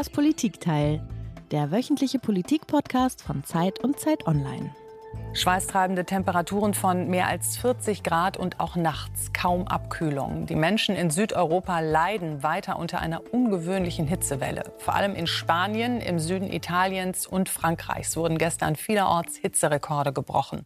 Das Politikteil, der wöchentliche Politik-Podcast von Zeit und Zeit Online. Schweißtreibende Temperaturen von mehr als 40 Grad und auch nachts kaum Abkühlung. Die Menschen in Südeuropa leiden weiter unter einer ungewöhnlichen Hitzewelle. Vor allem in Spanien, im Süden Italiens und Frankreichs wurden gestern vielerorts Hitzerekorde gebrochen.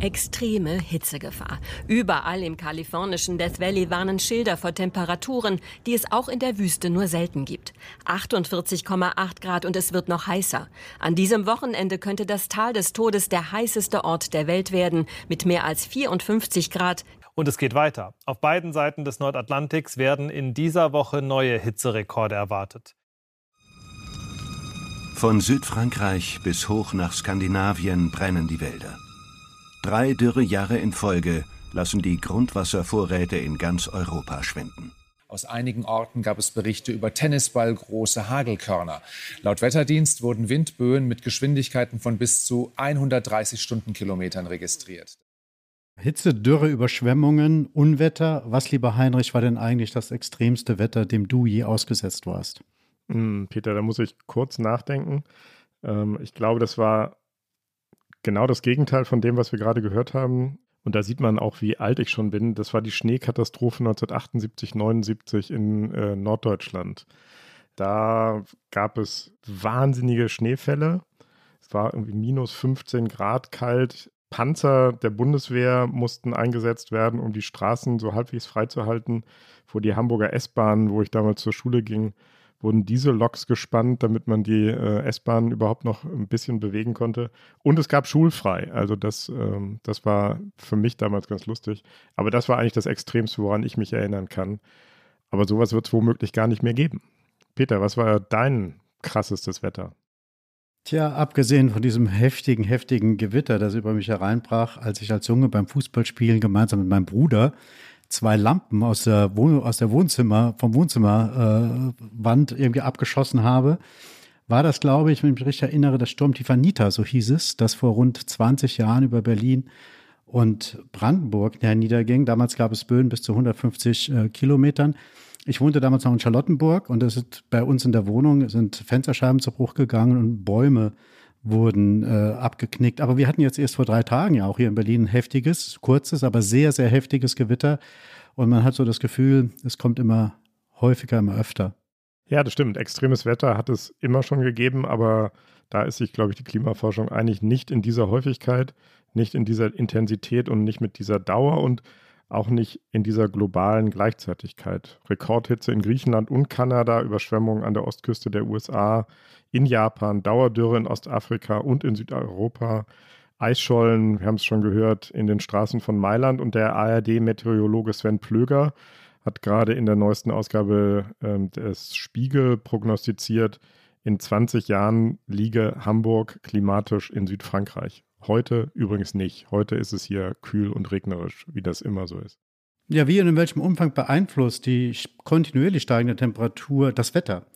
Extreme Hitzegefahr. Überall im kalifornischen Death Valley warnen Schilder vor Temperaturen, die es auch in der Wüste nur selten gibt. 48,8 Grad und es wird noch heißer. An diesem Wochenende könnte das Tal des Todes der heißeste Ort der Welt werden, mit mehr als 54 Grad. Und es geht weiter. Auf beiden Seiten des Nordatlantiks werden in dieser Woche neue Hitzerekorde erwartet. Von Südfrankreich bis hoch nach Skandinavien brennen die Wälder. Drei Dürrejahre in Folge lassen die Grundwasservorräte in ganz Europa schwinden. Aus einigen Orten gab es Berichte über Tennisballgroße Hagelkörner. Laut Wetterdienst wurden Windböen mit Geschwindigkeiten von bis zu 130 Stundenkilometern registriert. Hitze, Dürre, Überschwemmungen, Unwetter. Was, lieber Heinrich, war denn eigentlich das extremste Wetter, dem du je ausgesetzt warst? Hm, Peter, da muss ich kurz nachdenken. Ähm, ich glaube, das war genau das Gegenteil von dem, was wir gerade gehört haben. Und da sieht man auch, wie alt ich schon bin. Das war die Schneekatastrophe 1978, 79 in äh, Norddeutschland. Da gab es wahnsinnige Schneefälle. Es war irgendwie minus 15 Grad kalt. Panzer der Bundeswehr mussten eingesetzt werden, um die Straßen so halbwegs freizuhalten. Vor die Hamburger S-Bahn, wo ich damals zur Schule ging, wurden diese Loks gespannt, damit man die äh, S-Bahn überhaupt noch ein bisschen bewegen konnte. Und es gab schulfrei. Also das, ähm, das war für mich damals ganz lustig. Aber das war eigentlich das Extremste, woran ich mich erinnern kann. Aber sowas wird es womöglich gar nicht mehr geben. Peter, was war dein krassestes Wetter? Tja, abgesehen von diesem heftigen, heftigen Gewitter, das über mich hereinbrach, als ich als Junge beim Fußballspielen gemeinsam mit meinem Bruder zwei Lampen aus der, Wohn aus der Wohnzimmer, vom Wohnzimmerwand äh, irgendwie abgeschossen habe, war das, glaube ich, wenn ich mich richtig erinnere, das Sturmtief Nita, so hieß es, das vor rund 20 Jahren über Berlin und Brandenburg niederging. Damals gab es Böen bis zu 150 äh, Kilometern. Ich wohnte damals noch in Charlottenburg und es ist bei uns in der Wohnung sind Fensterscheiben zu Bruch gegangen und Bäume wurden äh, abgeknickt. Aber wir hatten jetzt erst vor drei Tagen ja auch hier in Berlin ein heftiges, kurzes, aber sehr, sehr heftiges Gewitter. Und man hat so das Gefühl, es kommt immer häufiger, immer öfter. Ja, das stimmt. Extremes Wetter hat es immer schon gegeben, aber da ist sich, glaube ich, die Klimaforschung eigentlich nicht in dieser Häufigkeit, nicht in dieser Intensität und nicht mit dieser Dauer und auch nicht in dieser globalen Gleichzeitigkeit. Rekordhitze in Griechenland und Kanada, Überschwemmungen an der Ostküste der USA, in Japan, Dauerdürre in Ostafrika und in Südeuropa, Eisschollen, wir haben es schon gehört, in den Straßen von Mailand und der ARD-Meteorologe Sven Plöger hat gerade in der neuesten Ausgabe äh, des Spiegel prognostiziert, in 20 Jahren liege Hamburg klimatisch in Südfrankreich. Heute übrigens nicht. Heute ist es hier kühl und regnerisch, wie das immer so ist. Ja, wie und in welchem Umfang beeinflusst die kontinuierlich steigende Temperatur das Wetter?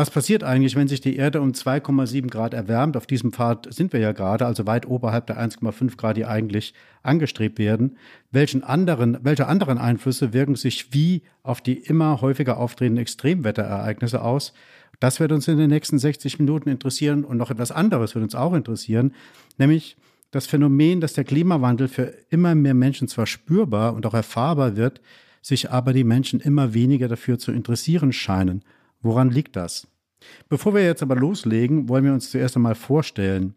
Was passiert eigentlich, wenn sich die Erde um 2,7 Grad erwärmt? Auf diesem Pfad sind wir ja gerade, also weit oberhalb der 1,5 Grad, die eigentlich angestrebt werden. Welchen anderen, welche anderen Einflüsse wirken sich wie auf die immer häufiger auftretenden Extremwetterereignisse aus? Das wird uns in den nächsten 60 Minuten interessieren und noch etwas anderes wird uns auch interessieren, nämlich das Phänomen, dass der Klimawandel für immer mehr Menschen zwar spürbar und auch erfahrbar wird, sich aber die Menschen immer weniger dafür zu interessieren scheinen. Woran liegt das? Bevor wir jetzt aber loslegen, wollen wir uns zuerst einmal vorstellen.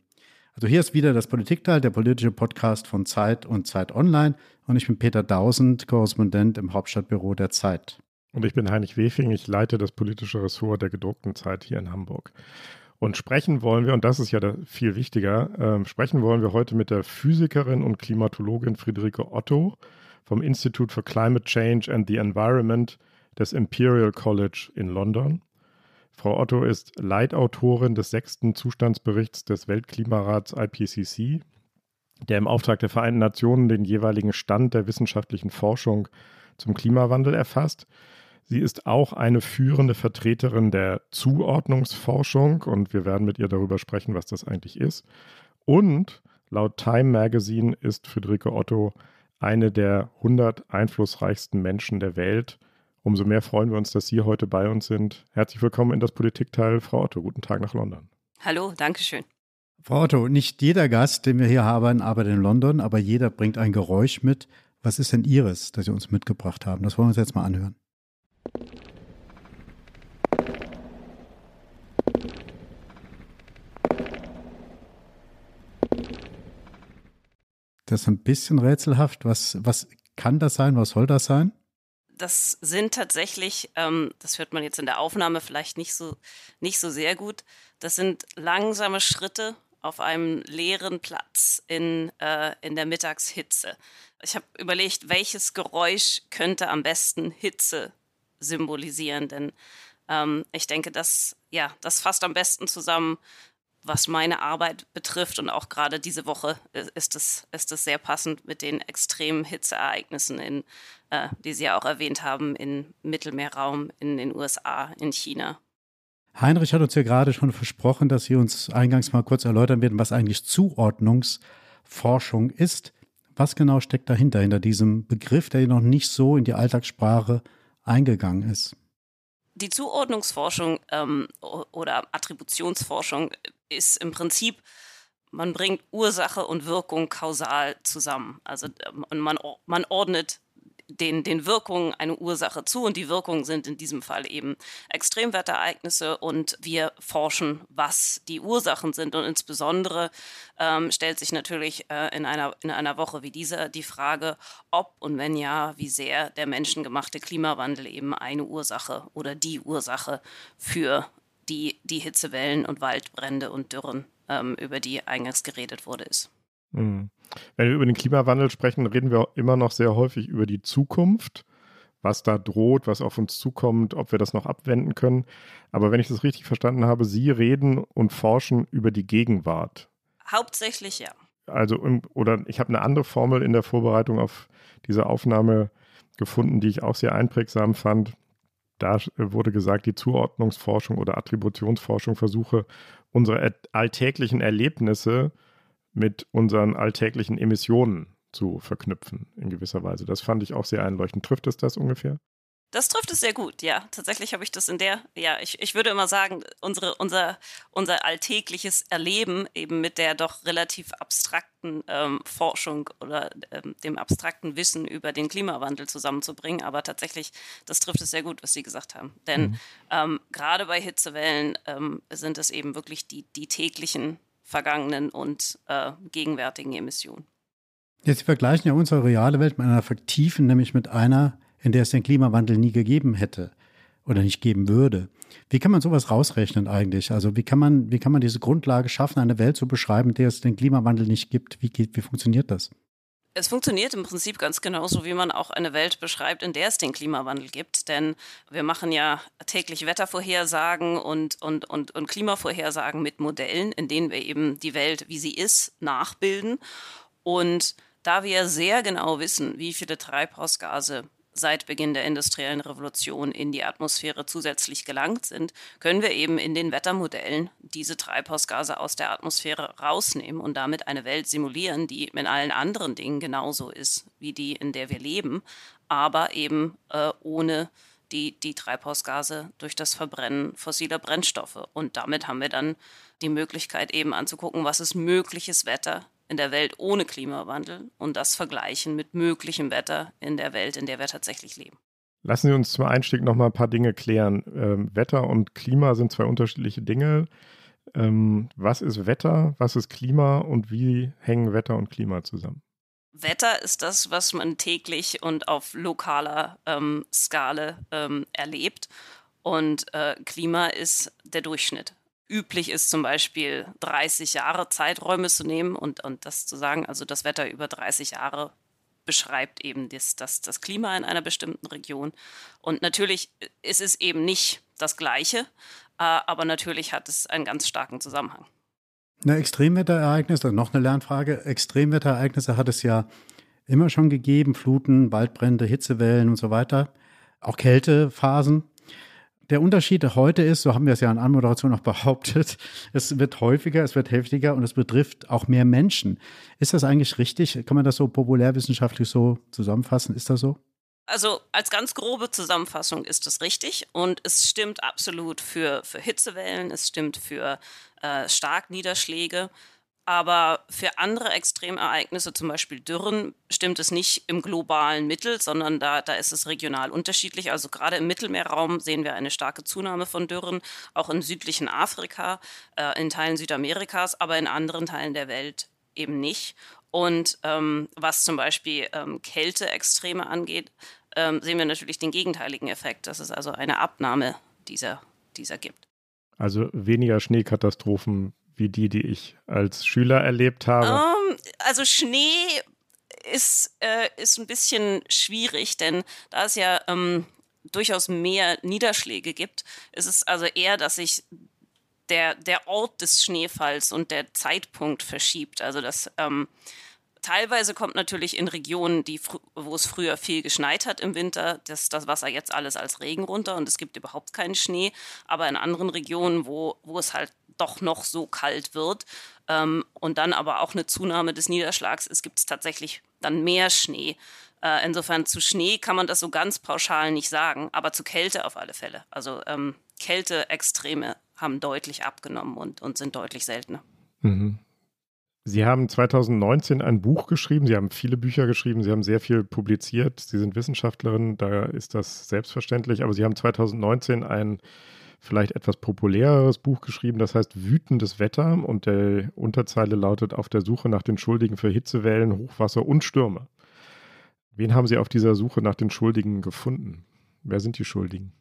Also hier ist wieder das Politikteil, der politische Podcast von Zeit und Zeit Online. Und ich bin Peter Dausend, Korrespondent im Hauptstadtbüro der Zeit. Und ich bin Heinrich Wefing, ich leite das politische Ressort der gedruckten Zeit hier in Hamburg. Und sprechen wollen wir, und das ist ja viel wichtiger, äh, sprechen wollen wir heute mit der Physikerin und Klimatologin Friederike Otto vom Institute for Climate Change and the Environment des Imperial College in London. Frau Otto ist Leitautorin des sechsten Zustandsberichts des Weltklimarats IPCC, der im Auftrag der Vereinten Nationen den jeweiligen Stand der wissenschaftlichen Forschung zum Klimawandel erfasst. Sie ist auch eine führende Vertreterin der Zuordnungsforschung und wir werden mit ihr darüber sprechen, was das eigentlich ist. Und laut Time Magazine ist Friederike Otto eine der 100 einflussreichsten Menschen der Welt Umso mehr freuen wir uns, dass Sie heute bei uns sind. Herzlich willkommen in das Politikteil. Frau Otto, guten Tag nach London. Hallo, danke schön. Frau Otto, nicht jeder Gast, den wir hier haben, arbeitet in London, aber jeder bringt ein Geräusch mit. Was ist denn Ihres, das Sie uns mitgebracht haben? Das wollen wir uns jetzt mal anhören. Das ist ein bisschen rätselhaft. Was, was kann das sein? Was soll das sein? Das sind tatsächlich, ähm, das hört man jetzt in der Aufnahme vielleicht nicht so, nicht so sehr gut, das sind langsame Schritte auf einem leeren Platz in, äh, in der Mittagshitze. Ich habe überlegt, welches Geräusch könnte am besten Hitze symbolisieren, denn ähm, ich denke, das, ja, das fasst am besten zusammen, was meine Arbeit betrifft und auch gerade diese Woche ist es, ist es sehr passend mit den extremen Hitzeereignissen, in, äh, die Sie ja auch erwähnt haben, im Mittelmeerraum, in den USA, in China. Heinrich hat uns ja gerade schon versprochen, dass Sie uns eingangs mal kurz erläutern werden, was eigentlich Zuordnungsforschung ist. Was genau steckt dahinter, hinter diesem Begriff, der noch nicht so in die Alltagssprache eingegangen ist? Die Zuordnungsforschung ähm, oder Attributionsforschung ist im Prinzip, man bringt Ursache und Wirkung kausal zusammen. Also ähm, man, man ordnet den, den Wirkungen eine Ursache zu und die Wirkungen sind in diesem Fall eben Extremwetterereignisse und wir forschen, was die Ursachen sind und insbesondere ähm, stellt sich natürlich äh, in, einer, in einer Woche wie dieser die Frage, ob und wenn ja, wie sehr der menschengemachte Klimawandel eben eine Ursache oder die Ursache für die, die Hitzewellen und Waldbrände und Dürren, ähm, über die eingangs geredet wurde, ist. Mhm. Wenn wir über den Klimawandel sprechen, reden wir immer noch sehr häufig über die Zukunft, was da droht, was auf uns zukommt, ob wir das noch abwenden können. Aber wenn ich das richtig verstanden habe, Sie reden und forschen über die Gegenwart. Hauptsächlich ja. Also, oder ich habe eine andere Formel in der Vorbereitung auf diese Aufnahme gefunden, die ich auch sehr einprägsam fand. Da wurde gesagt, die Zuordnungsforschung oder Attributionsforschung versuche, unsere alltäglichen Erlebnisse mit unseren alltäglichen Emissionen zu verknüpfen, in gewisser Weise. Das fand ich auch sehr einleuchtend. Trifft es das ungefähr? Das trifft es sehr gut, ja. Tatsächlich habe ich das in der, ja, ich, ich würde immer sagen, unsere, unser, unser alltägliches Erleben eben mit der doch relativ abstrakten ähm, Forschung oder ähm, dem abstrakten Wissen über den Klimawandel zusammenzubringen. Aber tatsächlich, das trifft es sehr gut, was Sie gesagt haben. Denn mhm. ähm, gerade bei Hitzewellen ähm, sind es eben wirklich die, die täglichen vergangenen und äh, gegenwärtigen Emissionen. Jetzt vergleichen ja unsere reale Welt mit einer fiktiven, nämlich mit einer, in der es den Klimawandel nie gegeben hätte oder nicht geben würde. Wie kann man sowas rausrechnen eigentlich? Also wie kann man, wie kann man diese Grundlage schaffen, eine Welt zu beschreiben, in der es den Klimawandel nicht gibt? Wie, geht, wie funktioniert das? Es funktioniert im Prinzip ganz genauso, wie man auch eine Welt beschreibt, in der es den Klimawandel gibt. Denn wir machen ja täglich Wettervorhersagen und, und, und, und Klimavorhersagen mit Modellen, in denen wir eben die Welt, wie sie ist, nachbilden. Und da wir sehr genau wissen, wie viele Treibhausgase seit Beginn der industriellen Revolution in die Atmosphäre zusätzlich gelangt sind, können wir eben in den Wettermodellen diese Treibhausgase aus der Atmosphäre rausnehmen und damit eine Welt simulieren, die in allen anderen Dingen genauso ist wie die, in der wir leben, aber eben äh, ohne die, die Treibhausgase durch das Verbrennen fossiler Brennstoffe. Und damit haben wir dann die Möglichkeit eben anzugucken, was ist mögliches Wetter in der Welt ohne Klimawandel und das vergleichen mit möglichem Wetter in der Welt, in der wir tatsächlich leben. Lassen Sie uns zum Einstieg noch mal ein paar Dinge klären. Ähm, Wetter und Klima sind zwei unterschiedliche Dinge. Ähm, was ist Wetter, was ist Klima und wie hängen Wetter und Klima zusammen? Wetter ist das, was man täglich und auf lokaler ähm, Skala ähm, erlebt. Und äh, Klima ist der Durchschnitt üblich ist, zum Beispiel 30 Jahre Zeiträume zu nehmen und, und das zu sagen, also das Wetter über 30 Jahre beschreibt eben das, das, das Klima in einer bestimmten Region. Und natürlich ist es eben nicht das Gleiche, äh, aber natürlich hat es einen ganz starken Zusammenhang. Na, Extremwetterereignisse, noch eine Lernfrage. Extremwetterereignisse hat es ja immer schon gegeben, Fluten, Waldbrände, Hitzewellen und so weiter. Auch Kältephasen der Unterschied heute ist, so haben wir es ja in Anmoderation auch behauptet, es wird häufiger, es wird heftiger und es betrifft auch mehr Menschen. Ist das eigentlich richtig? Kann man das so populärwissenschaftlich so zusammenfassen? Ist das so? Also als ganz grobe Zusammenfassung ist es richtig und es stimmt absolut für, für Hitzewellen, es stimmt für äh, Starkniederschläge. Aber für andere Extremereignisse, zum Beispiel Dürren, stimmt es nicht im globalen Mittel, sondern da, da ist es regional unterschiedlich. Also gerade im Mittelmeerraum sehen wir eine starke Zunahme von Dürren, auch im südlichen Afrika, äh, in Teilen Südamerikas, aber in anderen Teilen der Welt eben nicht. Und ähm, was zum Beispiel ähm, Kälteextreme angeht, ähm, sehen wir natürlich den gegenteiligen Effekt, dass es also eine Abnahme dieser, dieser gibt. Also weniger Schneekatastrophen wie die, die ich als Schüler erlebt habe? Um, ähm, also Schnee ist, äh, ist ein bisschen schwierig, denn da es ja ähm, durchaus mehr Niederschläge gibt, ist es also eher, dass sich der, der Ort des Schneefalls und der Zeitpunkt verschiebt. Also das ähm, teilweise kommt natürlich in Regionen, die, wo es früher viel geschneit hat im Winter, das, das Wasser jetzt alles als Regen runter und es gibt überhaupt keinen Schnee. Aber in anderen Regionen, wo, wo es halt doch noch so kalt wird ähm, und dann aber auch eine Zunahme des Niederschlags ist, gibt es tatsächlich dann mehr Schnee. Äh, insofern zu Schnee kann man das so ganz pauschal nicht sagen, aber zu Kälte auf alle Fälle. Also ähm, Kälteextreme haben deutlich abgenommen und, und sind deutlich seltener. Mhm. Sie haben 2019 ein Buch geschrieben, Sie haben viele Bücher geschrieben, Sie haben sehr viel publiziert, Sie sind Wissenschaftlerin, da ist das selbstverständlich, aber Sie haben 2019 ein vielleicht etwas populäreres Buch geschrieben, das heißt Wütendes Wetter und der Unterzeile lautet Auf der Suche nach den Schuldigen für Hitzewellen, Hochwasser und Stürme. Wen haben Sie auf dieser Suche nach den Schuldigen gefunden? Wer sind die Schuldigen?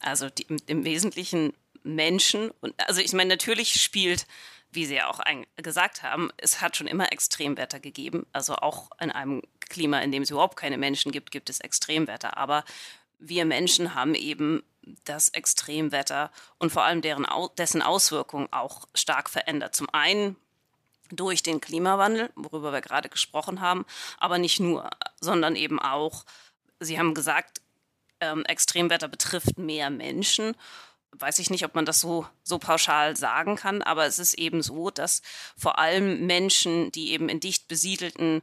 Also die, im Wesentlichen Menschen. Und, also ich meine, natürlich spielt, wie Sie ja auch gesagt haben, es hat schon immer Extremwetter gegeben. Also auch in einem Klima, in dem es überhaupt keine Menschen gibt, gibt es Extremwetter. Aber wir Menschen haben eben das Extremwetter und vor allem deren, dessen Auswirkungen auch stark verändert. Zum einen durch den Klimawandel, worüber wir gerade gesprochen haben, aber nicht nur, sondern eben auch, Sie haben gesagt, ähm, Extremwetter betrifft mehr Menschen. Weiß ich nicht, ob man das so, so pauschal sagen kann, aber es ist eben so, dass vor allem Menschen, die eben in dicht besiedelten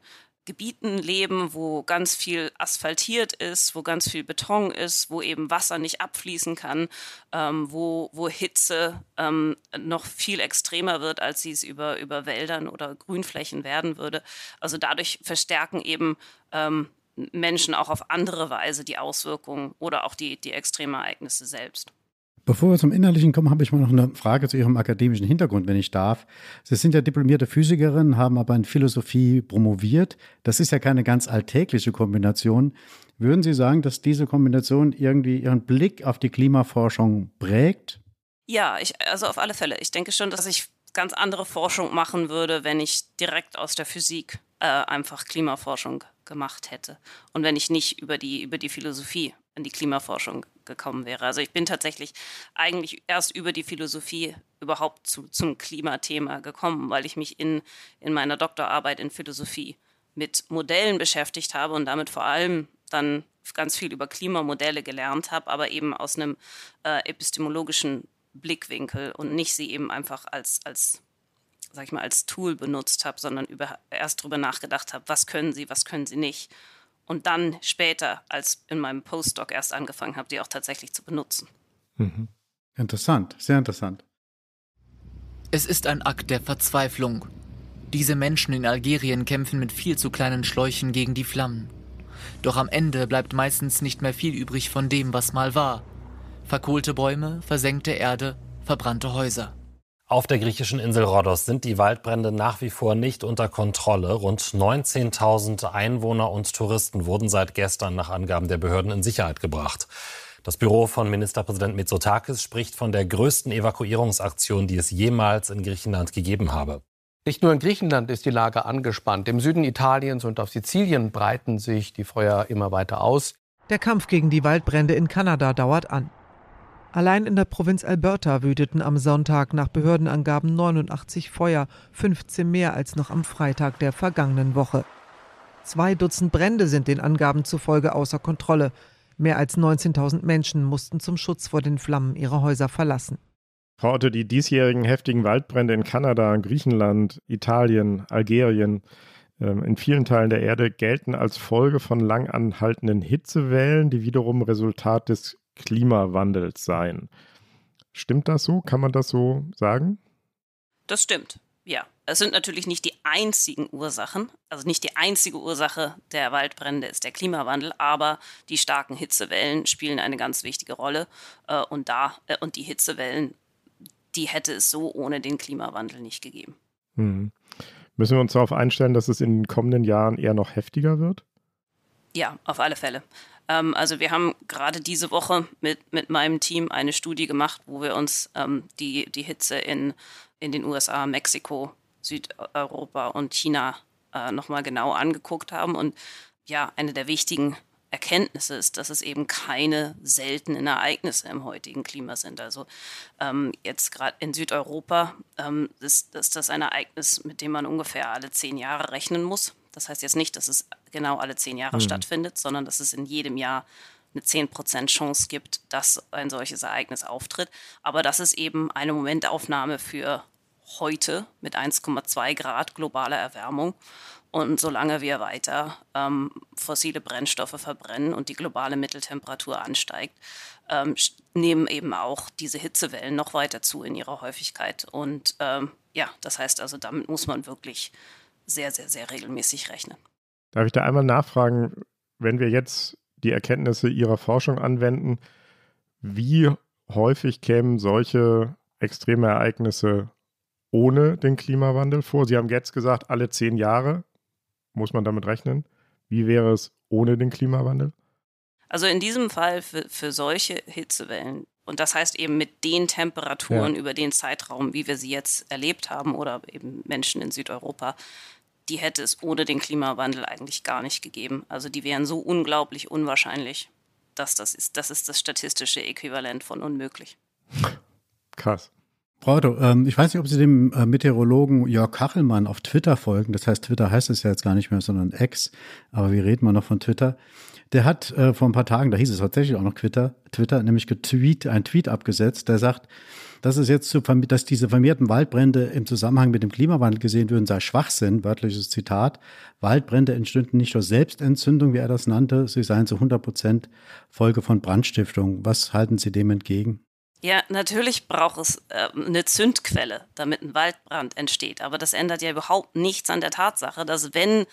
Gebieten leben, wo ganz viel asphaltiert ist, wo ganz viel Beton ist, wo eben Wasser nicht abfließen kann, ähm, wo, wo Hitze ähm, noch viel extremer wird, als sie es über, über Wäldern oder Grünflächen werden würde. Also dadurch verstärken eben ähm, Menschen auch auf andere Weise die Auswirkungen oder auch die, die Extremereignisse selbst. Bevor wir zum Innerlichen kommen, habe ich mal noch eine Frage zu Ihrem akademischen Hintergrund, wenn ich darf. Sie sind ja diplomierte Physikerin, haben aber in Philosophie promoviert. Das ist ja keine ganz alltägliche Kombination. Würden Sie sagen, dass diese Kombination irgendwie Ihren Blick auf die Klimaforschung prägt? Ja, ich, also auf alle Fälle. Ich denke schon, dass ich ganz andere Forschung machen würde, wenn ich direkt aus der Physik äh, einfach Klimaforschung gemacht hätte und wenn ich nicht über die, über die Philosophie in die Klimaforschung gekommen wäre. Also ich bin tatsächlich eigentlich erst über die Philosophie überhaupt zu, zum Klimathema gekommen, weil ich mich in, in meiner Doktorarbeit in Philosophie mit Modellen beschäftigt habe und damit vor allem dann ganz viel über Klimamodelle gelernt habe, aber eben aus einem äh, epistemologischen Blickwinkel und nicht sie eben einfach als, als sag ich mal, als Tool benutzt habe, sondern über, erst darüber nachgedacht habe, was können sie, was können sie nicht und dann später, als in meinem Postdoc erst angefangen habe, die auch tatsächlich zu benutzen. Mhm. Interessant, sehr interessant. Es ist ein Akt der Verzweiflung. Diese Menschen in Algerien kämpfen mit viel zu kleinen Schläuchen gegen die Flammen. Doch am Ende bleibt meistens nicht mehr viel übrig von dem, was mal war. Verkohlte Bäume, versenkte Erde, verbrannte Häuser. Auf der griechischen Insel Rhodos sind die Waldbrände nach wie vor nicht unter Kontrolle. Rund 19.000 Einwohner und Touristen wurden seit gestern nach Angaben der Behörden in Sicherheit gebracht. Das Büro von Ministerpräsident Mitsotakis spricht von der größten Evakuierungsaktion, die es jemals in Griechenland gegeben habe. Nicht nur in Griechenland ist die Lage angespannt. Im Süden Italiens und auf Sizilien breiten sich die Feuer immer weiter aus. Der Kampf gegen die Waldbrände in Kanada dauert an. Allein in der Provinz Alberta wüteten am Sonntag nach Behördenangaben 89 Feuer, 15 mehr als noch am Freitag der vergangenen Woche. Zwei Dutzend Brände sind den Angaben zufolge außer Kontrolle. Mehr als 19.000 Menschen mussten zum Schutz vor den Flammen ihre Häuser verlassen. Frau Otto, die diesjährigen heftigen Waldbrände in Kanada, Griechenland, Italien, Algerien, ähm, in vielen Teilen der Erde gelten als Folge von lang anhaltenden Hitzewellen, die wiederum Resultat des Klimawandels seien. Stimmt das so? Kann man das so sagen? Das stimmt. Ja, es sind natürlich nicht die einzigen Ursachen, also nicht die einzige Ursache der Waldbrände ist der Klimawandel, aber die starken Hitzewellen spielen eine ganz wichtige Rolle äh, und da äh, und die Hitzewellen, die hätte es so ohne den Klimawandel nicht gegeben. Hm. Müssen wir uns darauf einstellen, dass es in den kommenden Jahren eher noch heftiger wird? Ja, auf alle Fälle. Ähm, also wir haben gerade diese Woche mit, mit meinem Team eine Studie gemacht, wo wir uns ähm, die, die Hitze in, in den USA, Mexiko, Südeuropa und China äh, nochmal genau angeguckt haben. Und ja, eine der wichtigen Erkenntnisse ist, dass es eben keine seltenen Ereignisse im heutigen Klima sind. Also ähm, jetzt gerade in Südeuropa ähm, ist, ist das ein Ereignis, mit dem man ungefähr alle zehn Jahre rechnen muss. Das heißt jetzt nicht, dass es genau alle zehn Jahre mhm. stattfindet, sondern dass es in jedem Jahr eine 10% Chance gibt, dass ein solches Ereignis auftritt. Aber das ist eben eine Momentaufnahme für heute mit 1,2 Grad globaler Erwärmung. Und solange wir weiter ähm, fossile Brennstoffe verbrennen und die globale Mitteltemperatur ansteigt, ähm, nehmen eben auch diese Hitzewellen noch weiter zu in ihrer Häufigkeit. Und ähm, ja, das heißt also, damit muss man wirklich sehr, sehr, sehr regelmäßig rechnen. Darf ich da einmal nachfragen, wenn wir jetzt die Erkenntnisse Ihrer Forschung anwenden, wie häufig kämen solche extreme Ereignisse ohne den Klimawandel vor? Sie haben jetzt gesagt, alle zehn Jahre muss man damit rechnen. Wie wäre es ohne den Klimawandel? Also in diesem Fall für, für solche Hitzewellen, und das heißt eben mit den Temperaturen ja. über den Zeitraum, wie wir sie jetzt erlebt haben, oder eben Menschen in Südeuropa, die hätte es ohne den Klimawandel eigentlich gar nicht gegeben. Also die wären so unglaublich unwahrscheinlich, dass das ist, das ist das statistische Äquivalent von unmöglich. Krass. Frau Otto, ähm, ich weiß nicht, ob Sie dem äh, Meteorologen Jörg Kachelmann auf Twitter folgen. Das heißt, Twitter heißt es ja jetzt gar nicht mehr, sondern X. Aber wir reden mal noch von Twitter. Der hat äh, vor ein paar Tagen, da hieß es tatsächlich auch noch Twitter, Twitter nämlich getweet, ein Tweet abgesetzt, der sagt, dass es jetzt zu, dass diese vermehrten Waldbrände im Zusammenhang mit dem Klimawandel gesehen würden, sei Schwachsinn, wörtliches Zitat. Waldbrände entstünden nicht durch Selbstentzündung, wie er das nannte, sie seien zu 100 Prozent Folge von Brandstiftung. Was halten Sie dem entgegen? Ja, natürlich braucht es äh, eine Zündquelle, damit ein Waldbrand entsteht. Aber das ändert ja überhaupt nichts an der Tatsache, dass wenn,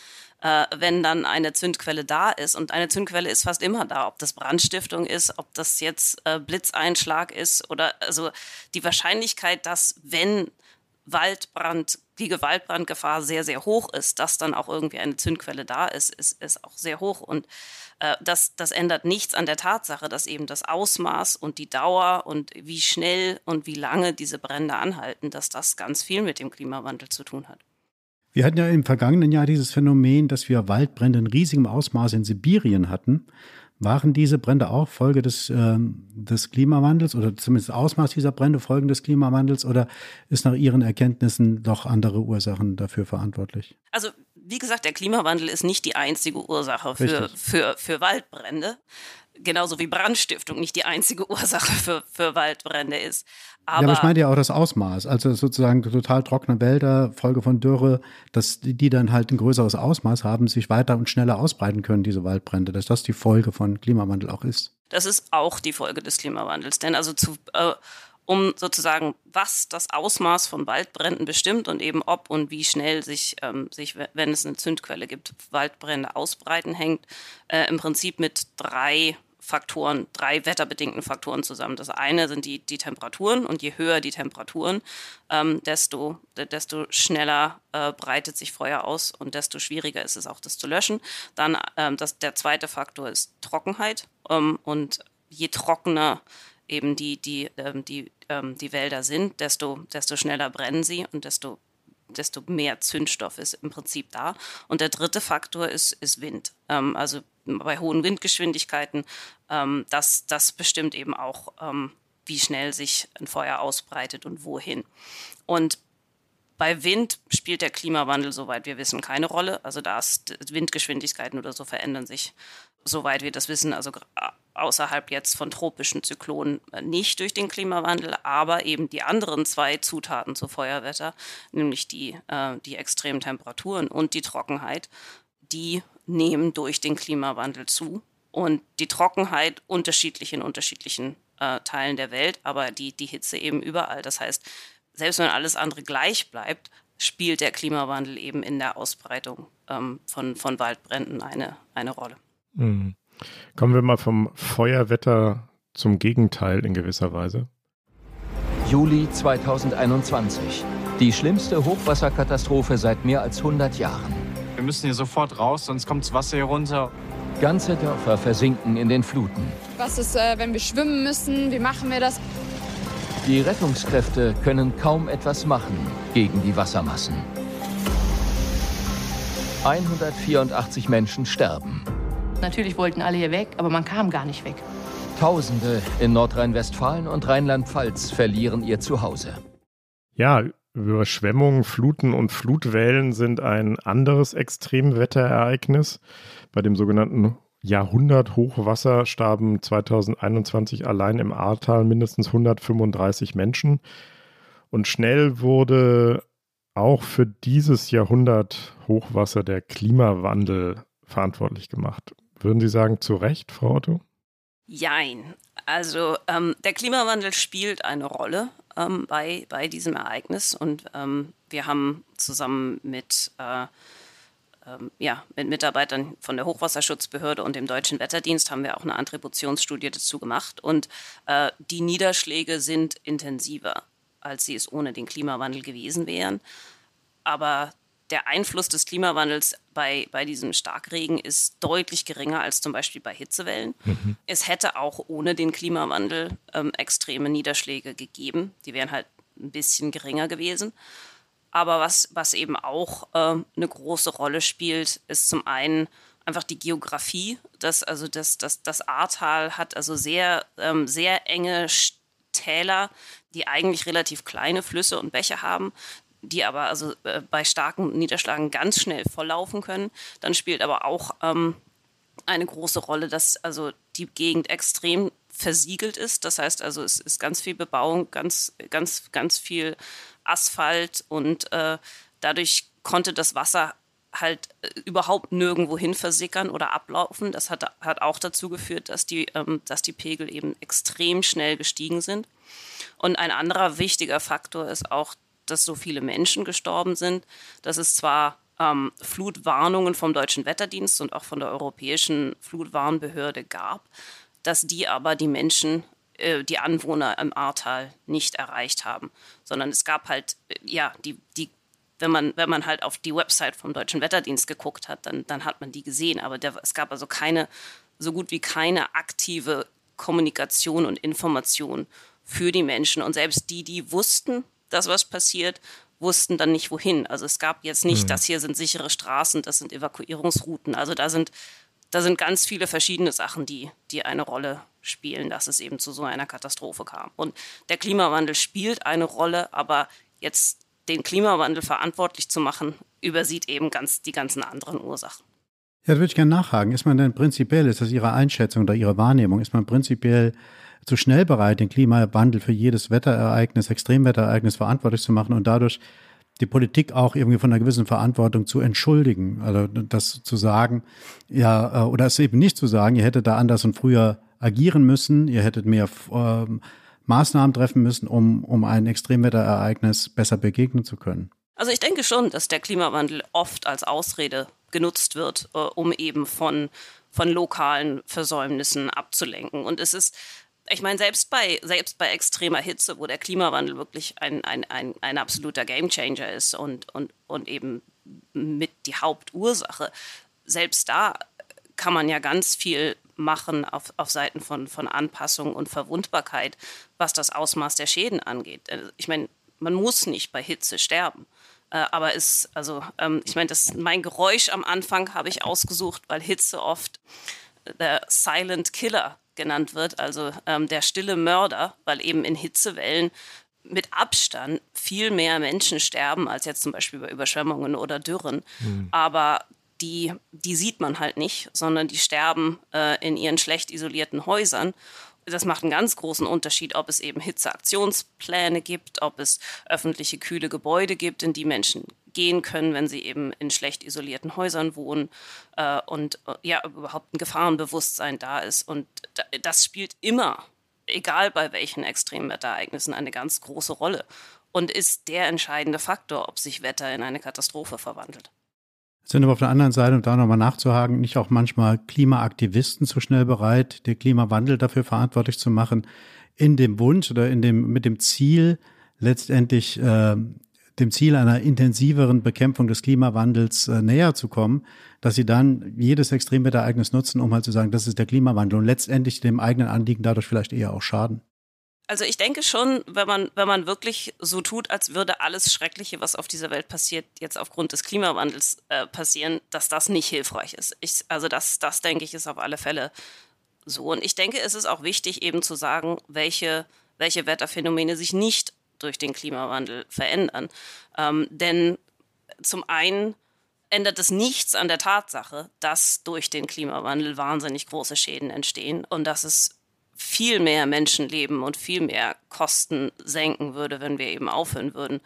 äh, wenn dann eine Zündquelle da ist, und eine Zündquelle ist fast immer da, ob das Brandstiftung ist, ob das jetzt äh, Blitzeinschlag ist oder also die Wahrscheinlichkeit, dass wenn Waldbrand, die Gewaltbrandgefahr sehr, sehr hoch ist, dass dann auch irgendwie eine Zündquelle da ist, ist, ist auch sehr hoch. Und äh, das, das ändert nichts an der Tatsache, dass eben das Ausmaß und die Dauer und wie schnell und wie lange diese Brände anhalten, dass das ganz viel mit dem Klimawandel zu tun hat. Wir hatten ja im vergangenen Jahr dieses Phänomen, dass wir Waldbrände in riesigem Ausmaß in Sibirien hatten. Waren diese Brände auch Folge des, äh, des Klimawandels oder zumindest Ausmaß dieser Brände Folgen des Klimawandels oder ist nach Ihren Erkenntnissen doch andere Ursachen dafür verantwortlich? Also wie gesagt, der Klimawandel ist nicht die einzige Ursache für, für, für Waldbrände. Genauso wie Brandstiftung nicht die einzige Ursache für, für Waldbrände ist. Aber, ja, aber ich meine ja auch das Ausmaß. Also sozusagen total trockene Wälder, Folge von Dürre, dass die dann halt ein größeres Ausmaß haben, sich weiter und schneller ausbreiten können, diese Waldbrände, dass das die Folge von Klimawandel auch ist. Das ist auch die Folge des Klimawandels. Denn also zu, äh, um sozusagen, was das Ausmaß von Waldbränden bestimmt und eben ob und wie schnell sich, ähm, sich wenn es eine Zündquelle gibt, Waldbrände ausbreiten, hängt äh, im Prinzip mit drei Faktoren, drei wetterbedingten Faktoren zusammen. Das eine sind die, die Temperaturen und je höher die Temperaturen, ähm, desto, desto schneller äh, breitet sich Feuer aus und desto schwieriger ist es auch, das zu löschen. Dann ähm, das, der zweite Faktor ist Trockenheit ähm, und je trockener eben die, die, ähm, die, ähm, die Wälder sind, desto, desto schneller brennen sie und desto, desto mehr Zündstoff ist im Prinzip da. Und der dritte Faktor ist, ist Wind. Ähm, also bei hohen Windgeschwindigkeiten, ähm, das, das bestimmt eben auch, ähm, wie schnell sich ein Feuer ausbreitet und wohin. Und bei Wind spielt der Klimawandel, soweit wir wissen, keine Rolle. Also da ist Windgeschwindigkeiten oder so verändern sich, soweit wir das wissen, also außerhalb jetzt von tropischen Zyklonen äh, nicht durch den Klimawandel, aber eben die anderen zwei Zutaten zu Feuerwetter, nämlich die, äh, die extremen Temperaturen und die Trockenheit, die nehmen durch den Klimawandel zu. Und die Trockenheit unterschiedlich in unterschiedlichen äh, Teilen der Welt, aber die, die Hitze eben überall. Das heißt, selbst wenn alles andere gleich bleibt, spielt der Klimawandel eben in der Ausbreitung ähm, von, von Waldbränden eine, eine Rolle. Mhm. Kommen wir mal vom Feuerwetter zum Gegenteil in gewisser Weise. Juli 2021. Die schlimmste Hochwasserkatastrophe seit mehr als 100 Jahren. Wir müssen hier sofort raus, sonst kommt das Wasser hier runter. Ganze Dörfer versinken in den Fluten. Was ist, äh, wenn wir schwimmen müssen? Wie machen wir das? Die Rettungskräfte können kaum etwas machen gegen die Wassermassen. 184 Menschen sterben. Natürlich wollten alle hier weg, aber man kam gar nicht weg. Tausende in Nordrhein-Westfalen und Rheinland-Pfalz verlieren ihr Zuhause. Ja, Überschwemmungen, Fluten und Flutwellen sind ein anderes Extremwetterereignis. Bei dem sogenannten Jahrhundert-Hochwasser starben 2021 allein im Ahrtal mindestens 135 Menschen. Und schnell wurde auch für dieses Jahrhundert-Hochwasser der Klimawandel verantwortlich gemacht. Würden Sie sagen, zu Recht, Frau Otto? Jein. Also ähm, der Klimawandel spielt eine Rolle ähm, bei, bei diesem Ereignis und ähm, wir haben zusammen mit, äh, ähm, ja, mit Mitarbeitern von der Hochwasserschutzbehörde und dem Deutschen Wetterdienst haben wir auch eine Attributionsstudie dazu gemacht und äh, die Niederschläge sind intensiver, als sie es ohne den Klimawandel gewesen wären. Aber der Einfluss des Klimawandels bei, bei diesem Starkregen ist deutlich geringer als zum Beispiel bei Hitzewellen. Mhm. Es hätte auch ohne den Klimawandel ähm, extreme Niederschläge gegeben. Die wären halt ein bisschen geringer gewesen. Aber was, was eben auch ähm, eine große Rolle spielt, ist zum einen einfach die Geografie. Das, also das, das, das Ahrtal hat also sehr, ähm, sehr enge Täler, die eigentlich relativ kleine Flüsse und Bäche haben die aber also äh, bei starken Niederschlagen ganz schnell volllaufen können. Dann spielt aber auch ähm, eine große Rolle, dass also die Gegend extrem versiegelt ist. Das heißt also, es ist ganz viel Bebauung, ganz, ganz, ganz viel Asphalt und äh, dadurch konnte das Wasser halt äh, überhaupt nirgendwo hin versickern oder ablaufen. Das hat, hat auch dazu geführt, dass die, ähm, dass die Pegel eben extrem schnell gestiegen sind. Und ein anderer wichtiger Faktor ist auch dass so viele Menschen gestorben sind. Dass es zwar ähm, Flutwarnungen vom Deutschen Wetterdienst und auch von der Europäischen Flutwarnbehörde gab, dass die aber die Menschen, äh, die Anwohner im Ahrtal nicht erreicht haben, sondern es gab halt, äh, ja, die, die wenn man, wenn man halt auf die Website vom Deutschen Wetterdienst geguckt hat, dann, dann hat man die gesehen. Aber der, es gab also keine, so gut wie keine aktive Kommunikation und Information für die Menschen. Und selbst die, die wussten, dass was passiert, wussten dann nicht wohin. Also es gab jetzt nicht, mhm. das hier sind sichere Straßen, das sind Evakuierungsrouten. Also da sind, da sind ganz viele verschiedene Sachen, die, die eine Rolle spielen, dass es eben zu so einer Katastrophe kam. Und der Klimawandel spielt eine Rolle, aber jetzt den Klimawandel verantwortlich zu machen, übersieht eben ganz die ganzen anderen Ursachen. Ja, da würde ich gerne nachhaken. Ist man denn prinzipiell, ist das Ihre Einschätzung oder Ihre Wahrnehmung, ist man prinzipiell zu schnell bereit, den Klimawandel für jedes Wetterereignis, Extremwetterereignis verantwortlich zu machen und dadurch die Politik auch irgendwie von einer gewissen Verantwortung zu entschuldigen. Also das zu sagen, ja, äh, oder es eben nicht zu sagen, ihr hättet da anders und früher agieren müssen, ihr hättet mehr äh, Maßnahmen treffen müssen, um, um ein Extremwetterereignis besser begegnen zu können. Also ich denke schon, dass der Klimawandel oft als Ausrede genutzt wird, äh, um eben von, von lokalen Versäumnissen abzulenken. Und es ist ich meine, selbst bei, selbst bei extremer Hitze, wo der Klimawandel wirklich ein, ein, ein, ein absoluter Gamechanger ist und, und, und eben mit die Hauptursache, selbst da kann man ja ganz viel machen auf, auf Seiten von, von Anpassung und Verwundbarkeit, was das Ausmaß der Schäden angeht. Äh, ich meine, man muss nicht bei Hitze sterben. Äh, aber ist, also, ähm, ich meine, mein Geräusch am Anfang habe ich ausgesucht, weil Hitze oft der Silent Killer genannt wird, also ähm, der stille Mörder, weil eben in Hitzewellen mit Abstand viel mehr Menschen sterben als jetzt zum Beispiel bei Überschwemmungen oder Dürren. Mhm. Aber die, die sieht man halt nicht, sondern die sterben äh, in ihren schlecht isolierten Häusern. Das macht einen ganz großen Unterschied, ob es eben Hitzeaktionspläne gibt, ob es öffentliche kühle Gebäude gibt, in die Menschen gehen können, wenn sie eben in schlecht isolierten Häusern wohnen äh, und äh, ja überhaupt ein Gefahrenbewusstsein da ist. Und das spielt immer, egal bei welchen Extremwetterereignissen, eine ganz große Rolle und ist der entscheidende Faktor, ob sich Wetter in eine Katastrophe verwandelt. Sind aber auf der anderen Seite, um da nochmal nachzuhaken, nicht auch manchmal Klimaaktivisten zu schnell bereit, den Klimawandel dafür verantwortlich zu machen, in dem Wunsch oder in dem, mit dem Ziel, letztendlich äh, dem Ziel einer intensiveren Bekämpfung des Klimawandels äh, näher zu kommen, dass sie dann jedes Extremwetterereignis nutzen, um halt zu sagen, das ist der Klimawandel und letztendlich dem eigenen Anliegen dadurch vielleicht eher auch schaden. Also ich denke schon, wenn man, wenn man wirklich so tut, als würde alles Schreckliche, was auf dieser Welt passiert, jetzt aufgrund des Klimawandels äh, passieren, dass das nicht hilfreich ist. Ich, also das, das denke ich, ist auf alle Fälle so. Und ich denke, es ist auch wichtig, eben zu sagen, welche, welche Wetterphänomene sich nicht durch den Klimawandel verändern. Ähm, denn zum einen ändert es nichts an der Tatsache, dass durch den Klimawandel wahnsinnig große Schäden entstehen und dass es viel mehr Menschenleben und viel mehr Kosten senken würde, wenn wir eben aufhören würden,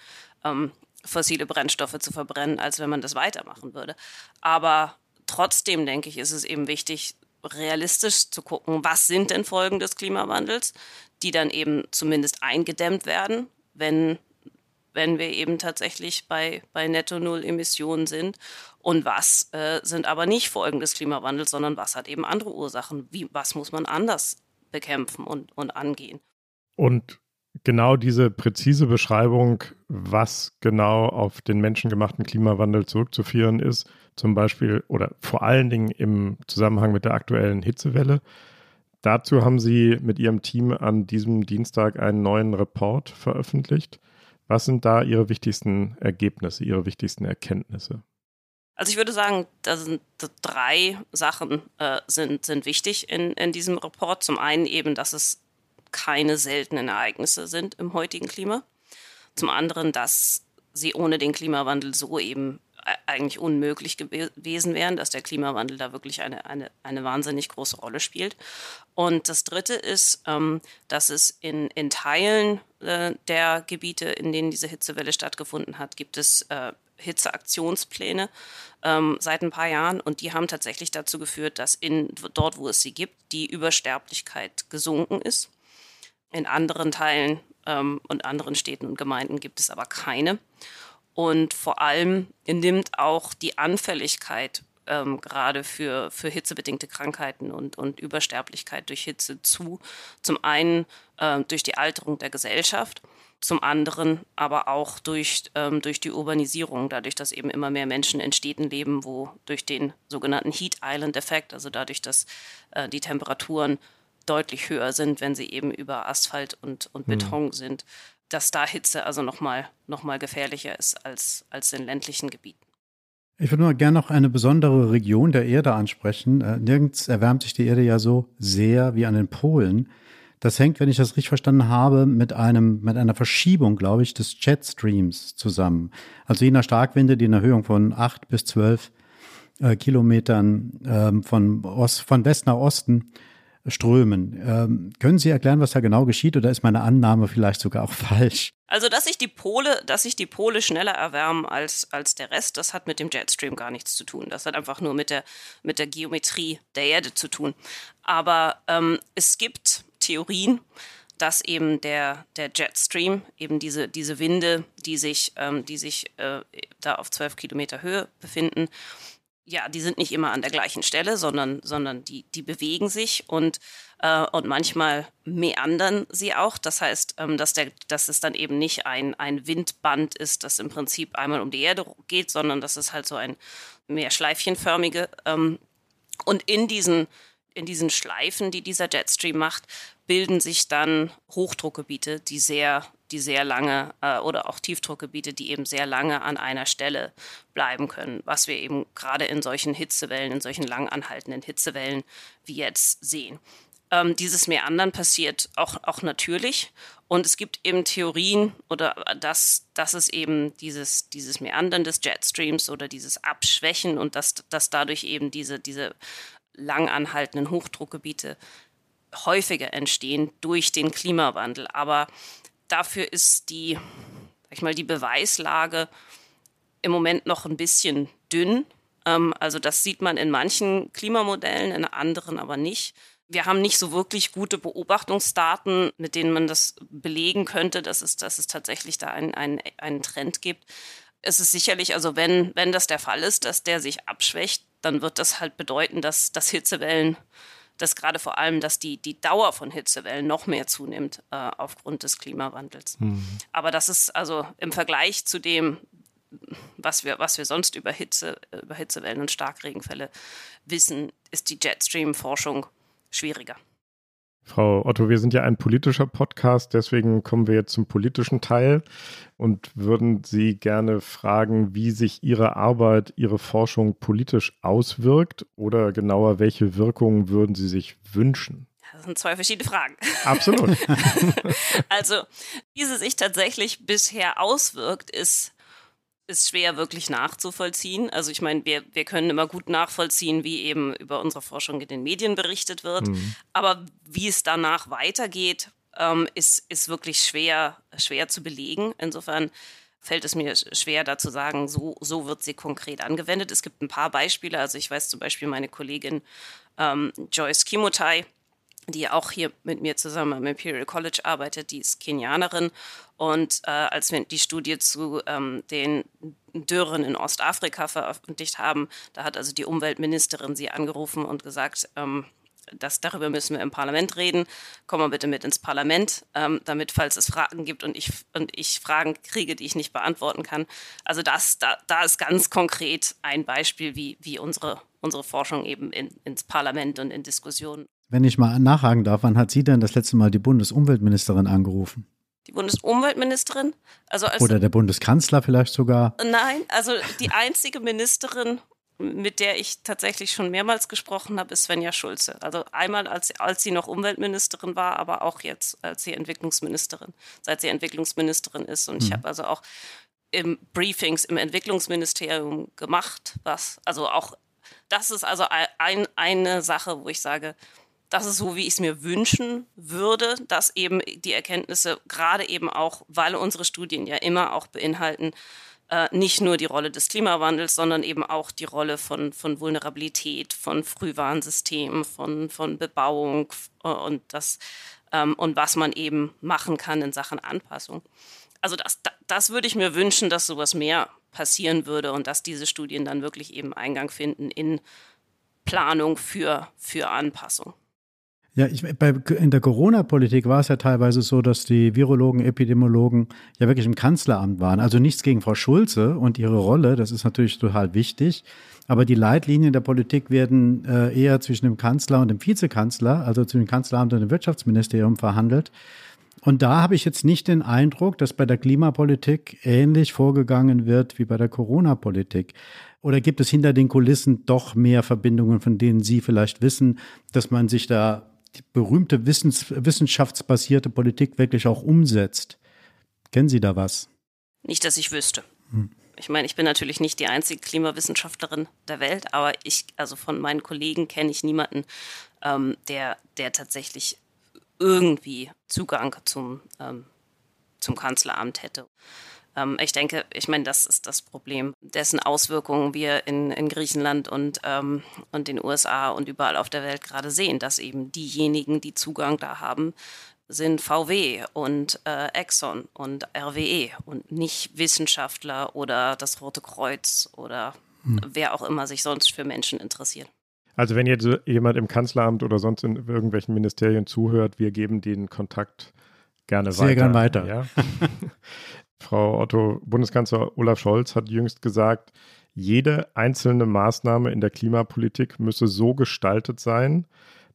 ähm, fossile Brennstoffe zu verbrennen, als wenn man das weitermachen würde. Aber trotzdem denke ich, ist es eben wichtig, realistisch zu gucken, was sind denn Folgen des Klimawandels, die dann eben zumindest eingedämmt werden, wenn, wenn wir eben tatsächlich bei, bei Netto-Null-Emissionen sind. Und was äh, sind aber nicht Folgen des Klimawandels, sondern was hat eben andere Ursachen? Wie, was muss man anders bekämpfen und, und angehen. Und genau diese präzise Beschreibung, was genau auf den menschengemachten Klimawandel zurückzuführen ist, zum Beispiel oder vor allen Dingen im Zusammenhang mit der aktuellen Hitzewelle. Dazu haben Sie mit Ihrem Team an diesem Dienstag einen neuen Report veröffentlicht. Was sind da Ihre wichtigsten Ergebnisse, Ihre wichtigsten Erkenntnisse? Also ich würde sagen, da sind drei Sachen äh, sind, sind wichtig in, in diesem Report. Zum einen eben, dass es keine seltenen Ereignisse sind im heutigen Klima. Zum anderen, dass sie ohne den Klimawandel so eben äh, eigentlich unmöglich gewesen wären, dass der Klimawandel da wirklich eine, eine, eine wahnsinnig große Rolle spielt. Und das Dritte ist, ähm, dass es in, in Teilen äh, der Gebiete, in denen diese Hitzewelle stattgefunden hat, gibt es äh, Hitzeaktionspläne ähm, seit ein paar Jahren und die haben tatsächlich dazu geführt, dass in, dort, wo es sie gibt, die Übersterblichkeit gesunken ist. In anderen Teilen ähm, und anderen Städten und Gemeinden gibt es aber keine. Und vor allem nimmt auch die Anfälligkeit ähm, gerade für, für hitzebedingte Krankheiten und, und Übersterblichkeit durch Hitze zu. Zum einen äh, durch die Alterung der Gesellschaft zum anderen aber auch durch, ähm, durch die Urbanisierung, dadurch, dass eben immer mehr Menschen in Städten leben, wo durch den sogenannten Heat Island-Effekt, also dadurch, dass äh, die Temperaturen deutlich höher sind, wenn sie eben über Asphalt und, und hm. Beton mhm. sind, dass da Hitze also nochmal noch mal gefährlicher ist als, als in ländlichen Gebieten. Ich würde mal gerne noch eine besondere Region der Erde ansprechen. Äh, nirgends erwärmt sich die Erde ja so sehr wie an den Polen. Das hängt, wenn ich das richtig verstanden habe, mit einem, mit einer Verschiebung, glaube ich, des Jetstreams zusammen. Also je nach Starkwinde, die in Erhöhung von acht bis zwölf äh, Kilometern ähm, von, Ost, von West nach Osten strömen. Ähm, können Sie erklären, was da genau geschieht, oder ist meine Annahme vielleicht sogar auch falsch? Also, dass sich die Pole, dass sich die Pole schneller erwärmen als, als der Rest, das hat mit dem Jetstream gar nichts zu tun. Das hat einfach nur mit der, mit der Geometrie der Erde zu tun. Aber ähm, es gibt Theorien, dass eben der, der Jetstream, eben diese, diese Winde, die sich, ähm, die sich äh, da auf 12 Kilometer Höhe befinden, ja, die sind nicht immer an der gleichen Stelle, sondern, sondern die, die bewegen sich und, äh, und manchmal meandern sie auch. Das heißt, ähm, dass, der, dass es dann eben nicht ein, ein Windband ist, das im Prinzip einmal um die Erde geht, sondern dass es halt so ein mehr schleifchenförmige. Ähm, und in diesen, in diesen Schleifen, die dieser Jetstream macht, bilden sich dann Hochdruckgebiete, die sehr, die sehr lange äh, oder auch Tiefdruckgebiete, die eben sehr lange an einer Stelle bleiben können, was wir eben gerade in solchen Hitzewellen, in solchen lang anhaltenden Hitzewellen wie jetzt sehen. Ähm, dieses Meandern passiert auch, auch natürlich. Und es gibt eben Theorien oder dass, dass es eben dieses, dieses Meandern des Jetstreams oder dieses Abschwächen und dass, dass dadurch eben diese, diese lang anhaltenden Hochdruckgebiete häufiger entstehen durch den Klimawandel. Aber dafür ist die, sag ich mal, die Beweislage im Moment noch ein bisschen dünn. Ähm, also das sieht man in manchen Klimamodellen, in anderen aber nicht. Wir haben nicht so wirklich gute Beobachtungsdaten, mit denen man das belegen könnte, dass es, dass es tatsächlich da einen, einen, einen Trend gibt. Es ist sicherlich, also wenn, wenn das der Fall ist, dass der sich abschwächt, dann wird das halt bedeuten, dass, dass Hitzewellen, dass gerade vor allem, dass die, die Dauer von Hitzewellen noch mehr zunimmt äh, aufgrund des Klimawandels. Mhm. Aber das ist also im Vergleich zu dem, was wir, was wir sonst über Hitze, über Hitzewellen und Starkregenfälle wissen, ist die Jetstream-Forschung schwieriger. Frau Otto, wir sind ja ein politischer Podcast, deswegen kommen wir jetzt zum politischen Teil und würden Sie gerne fragen, wie sich Ihre Arbeit, Ihre Forschung politisch auswirkt oder genauer, welche Wirkungen würden Sie sich wünschen? Das sind zwei verschiedene Fragen. Absolut. also, wie sie sich tatsächlich bisher auswirkt, ist ist schwer wirklich nachzuvollziehen. Also ich meine, wir, wir können immer gut nachvollziehen, wie eben über unsere Forschung in den Medien berichtet wird. Mhm. Aber wie es danach weitergeht, ähm, ist, ist wirklich schwer, schwer zu belegen. Insofern fällt es mir schwer, da zu sagen, so, so wird sie konkret angewendet. Es gibt ein paar Beispiele. Also ich weiß zum Beispiel meine Kollegin ähm, Joyce Kimotai, die auch hier mit mir zusammen am Imperial College arbeitet, die ist Kenianerin. Und äh, als wir die Studie zu ähm, den Dürren in Ostafrika veröffentlicht haben, da hat also die Umweltministerin sie angerufen und gesagt, ähm, das, darüber müssen wir im Parlament reden. Komm mal bitte mit ins Parlament, ähm, damit, falls es Fragen gibt und ich, und ich Fragen kriege, die ich nicht beantworten kann. Also das, da, da ist ganz konkret ein Beispiel, wie, wie unsere, unsere Forschung eben in, ins Parlament und in Diskussionen wenn ich mal nachhaken darf, wann hat sie denn das letzte Mal die Bundesumweltministerin angerufen? Die Bundesumweltministerin? Also Oder der Bundeskanzler vielleicht sogar? Nein, also die einzige Ministerin, mit der ich tatsächlich schon mehrmals gesprochen habe, ist Svenja Schulze. Also einmal, als, als sie noch Umweltministerin war, aber auch jetzt als sie Entwicklungsministerin, seit sie Entwicklungsministerin ist. Und hm. ich habe also auch im Briefings im Entwicklungsministerium gemacht, was, also auch, das ist also ein, eine Sache, wo ich sage, das ist so, wie ich es mir wünschen würde, dass eben die Erkenntnisse, gerade eben auch, weil unsere Studien ja immer auch beinhalten, äh, nicht nur die Rolle des Klimawandels, sondern eben auch die Rolle von, von Vulnerabilität, von Frühwarnsystemen, von, von Bebauung äh, und, das, ähm, und was man eben machen kann in Sachen Anpassung. Also das, das würde ich mir wünschen, dass sowas mehr passieren würde und dass diese Studien dann wirklich eben Eingang finden in Planung für, für Anpassung. Ja, ich, bei, in der Corona-Politik war es ja teilweise so, dass die Virologen, Epidemiologen ja wirklich im Kanzleramt waren. Also nichts gegen Frau Schulze und ihre Rolle, das ist natürlich total wichtig. Aber die Leitlinien der Politik werden äh, eher zwischen dem Kanzler und dem Vizekanzler, also zwischen dem Kanzleramt und dem Wirtschaftsministerium verhandelt. Und da habe ich jetzt nicht den Eindruck, dass bei der Klimapolitik ähnlich vorgegangen wird wie bei der Corona-Politik. Oder gibt es hinter den Kulissen doch mehr Verbindungen, von denen Sie vielleicht wissen, dass man sich da berühmte Wissens, wissenschaftsbasierte Politik wirklich auch umsetzt. Kennen Sie da was? Nicht, dass ich wüsste. Hm. Ich meine, ich bin natürlich nicht die einzige Klimawissenschaftlerin der Welt, aber ich, also von meinen Kollegen kenne ich niemanden, ähm, der, der tatsächlich irgendwie Zugang zum, ähm, zum Kanzleramt hätte. Ähm, ich denke, ich meine, das ist das Problem, dessen Auswirkungen wir in, in Griechenland und, ähm, und den USA und überall auf der Welt gerade sehen, dass eben diejenigen, die Zugang da haben, sind VW und äh, Exxon und RWE und nicht Wissenschaftler oder das Rote Kreuz oder hm. wer auch immer sich sonst für Menschen interessiert. Also wenn jetzt jemand im Kanzleramt oder sonst in irgendwelchen Ministerien zuhört, wir geben den Kontakt gerne Sehr weiter. Sehr gern weiter. Ja? Frau Otto, Bundeskanzler Olaf Scholz hat jüngst gesagt, jede einzelne Maßnahme in der Klimapolitik müsse so gestaltet sein,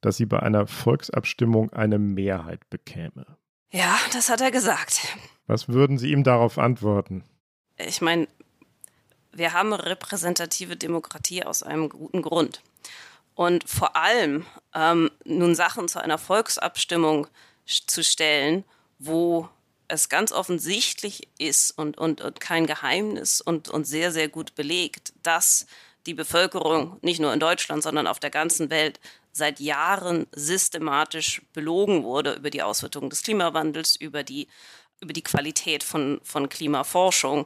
dass sie bei einer Volksabstimmung eine Mehrheit bekäme. Ja, das hat er gesagt. Was würden Sie ihm darauf antworten? Ich meine, wir haben repräsentative Demokratie aus einem guten Grund. Und vor allem ähm, nun Sachen zu einer Volksabstimmung zu stellen, wo es ganz offensichtlich ist und, und, und kein Geheimnis und, und sehr, sehr gut belegt, dass die Bevölkerung nicht nur in Deutschland, sondern auf der ganzen Welt seit Jahren systematisch belogen wurde über die Auswirkungen des Klimawandels, über die, über die Qualität von, von Klimaforschung.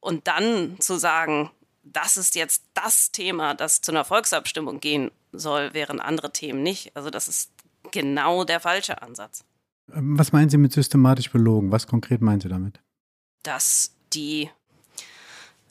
Und dann zu sagen, das ist jetzt das Thema, das zu einer Volksabstimmung gehen soll, während andere Themen nicht. Also das ist genau der falsche Ansatz. Was meinen Sie mit systematisch belogen? Was konkret meinen Sie damit? Dass die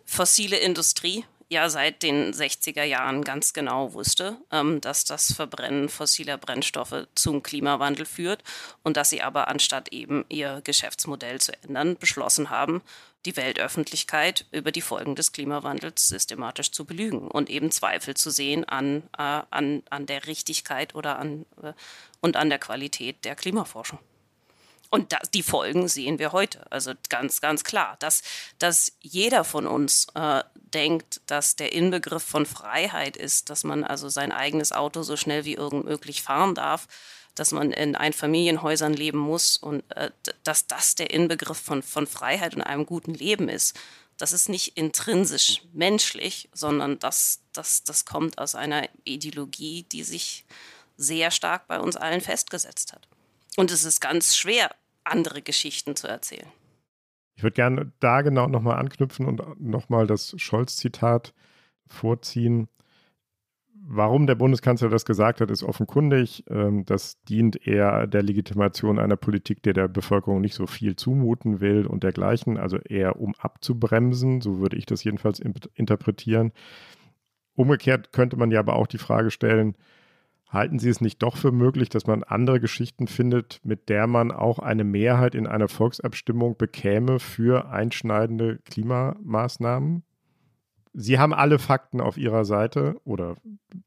fossile Industrie ja seit den 60er Jahren ganz genau wusste, ähm, dass das Verbrennen fossiler Brennstoffe zum Klimawandel führt und dass sie aber anstatt eben ihr Geschäftsmodell zu ändern, beschlossen haben, die Weltöffentlichkeit über die Folgen des Klimawandels systematisch zu belügen und eben Zweifel zu sehen an, äh, an, an der Richtigkeit oder an, äh, und an der Qualität der Klimaforschung. Und das, die Folgen sehen wir heute. Also ganz, ganz klar, dass, dass jeder von uns äh, denkt, dass der Inbegriff von Freiheit ist, dass man also sein eigenes Auto so schnell wie irgend möglich fahren darf, dass man in Einfamilienhäusern leben muss und äh, dass das der Inbegriff von, von Freiheit und einem guten Leben ist. Das ist nicht intrinsisch menschlich, sondern das, das, das kommt aus einer Ideologie, die sich sehr stark bei uns allen festgesetzt hat. Und es ist ganz schwer, andere Geschichten zu erzählen. Ich würde gerne da genau nochmal anknüpfen und nochmal das Scholz-Zitat vorziehen. Warum der Bundeskanzler das gesagt hat, ist offenkundig. Ähm, das dient eher der Legitimation einer Politik, der der Bevölkerung nicht so viel zumuten will und dergleichen, also eher um abzubremsen, so würde ich das jedenfalls interpretieren. Umgekehrt könnte man ja aber auch die Frage stellen, halten Sie es nicht doch für möglich, dass man andere Geschichten findet, mit der man auch eine Mehrheit in einer Volksabstimmung bekäme für einschneidende Klimamaßnahmen? Sie haben alle Fakten auf Ihrer Seite oder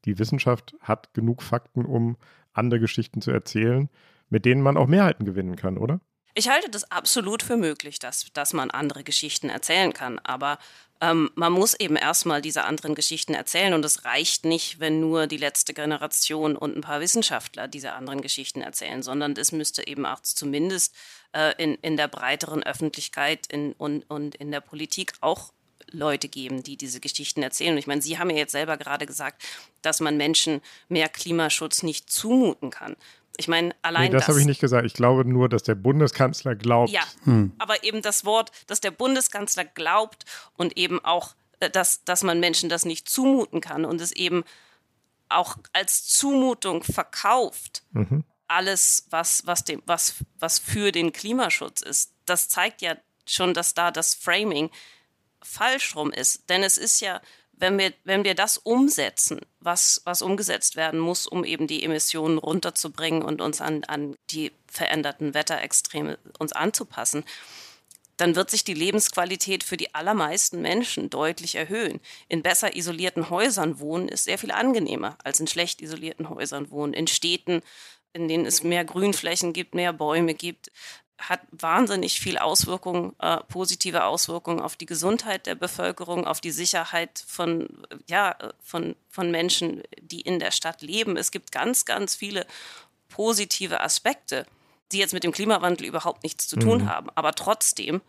die Wissenschaft hat genug Fakten, um andere Geschichten zu erzählen, mit denen man auch Mehrheiten gewinnen kann, oder? Ich halte das absolut für möglich, dass, dass man andere Geschichten erzählen kann. Aber ähm, man muss eben erstmal diese anderen Geschichten erzählen. Und es reicht nicht, wenn nur die letzte Generation und ein paar Wissenschaftler diese anderen Geschichten erzählen, sondern es müsste eben auch zumindest äh, in, in der breiteren Öffentlichkeit in, und, und in der Politik auch Leute geben, die diese Geschichten erzählen. Und ich meine, Sie haben ja jetzt selber gerade gesagt, dass man Menschen mehr Klimaschutz nicht zumuten kann. Ich meine, allein nee, das. Das habe ich nicht gesagt. Ich glaube nur, dass der Bundeskanzler glaubt. Ja, hm. aber eben das Wort, dass der Bundeskanzler glaubt und eben auch, äh, dass, dass man Menschen das nicht zumuten kann und es eben auch als Zumutung verkauft. Mhm. Alles, was, was, dem, was, was für den Klimaschutz ist. Das zeigt ja schon, dass da das Framing falsch rum ist. Denn es ist ja, wenn wir, wenn wir das umsetzen, was, was umgesetzt werden muss, um eben die Emissionen runterzubringen und uns an, an die veränderten Wetterextreme uns anzupassen, dann wird sich die Lebensqualität für die allermeisten Menschen deutlich erhöhen. In besser isolierten Häusern wohnen ist sehr viel angenehmer als in schlecht isolierten Häusern wohnen. In Städten, in denen es mehr Grünflächen gibt, mehr Bäume gibt, hat wahnsinnig viel Auswirkungen, äh, positive Auswirkungen auf die Gesundheit der Bevölkerung, auf die Sicherheit von, ja, von, von Menschen, die in der Stadt leben. Es gibt ganz, ganz viele positive Aspekte, die jetzt mit dem Klimawandel überhaupt nichts zu tun mhm. haben. Aber trotzdem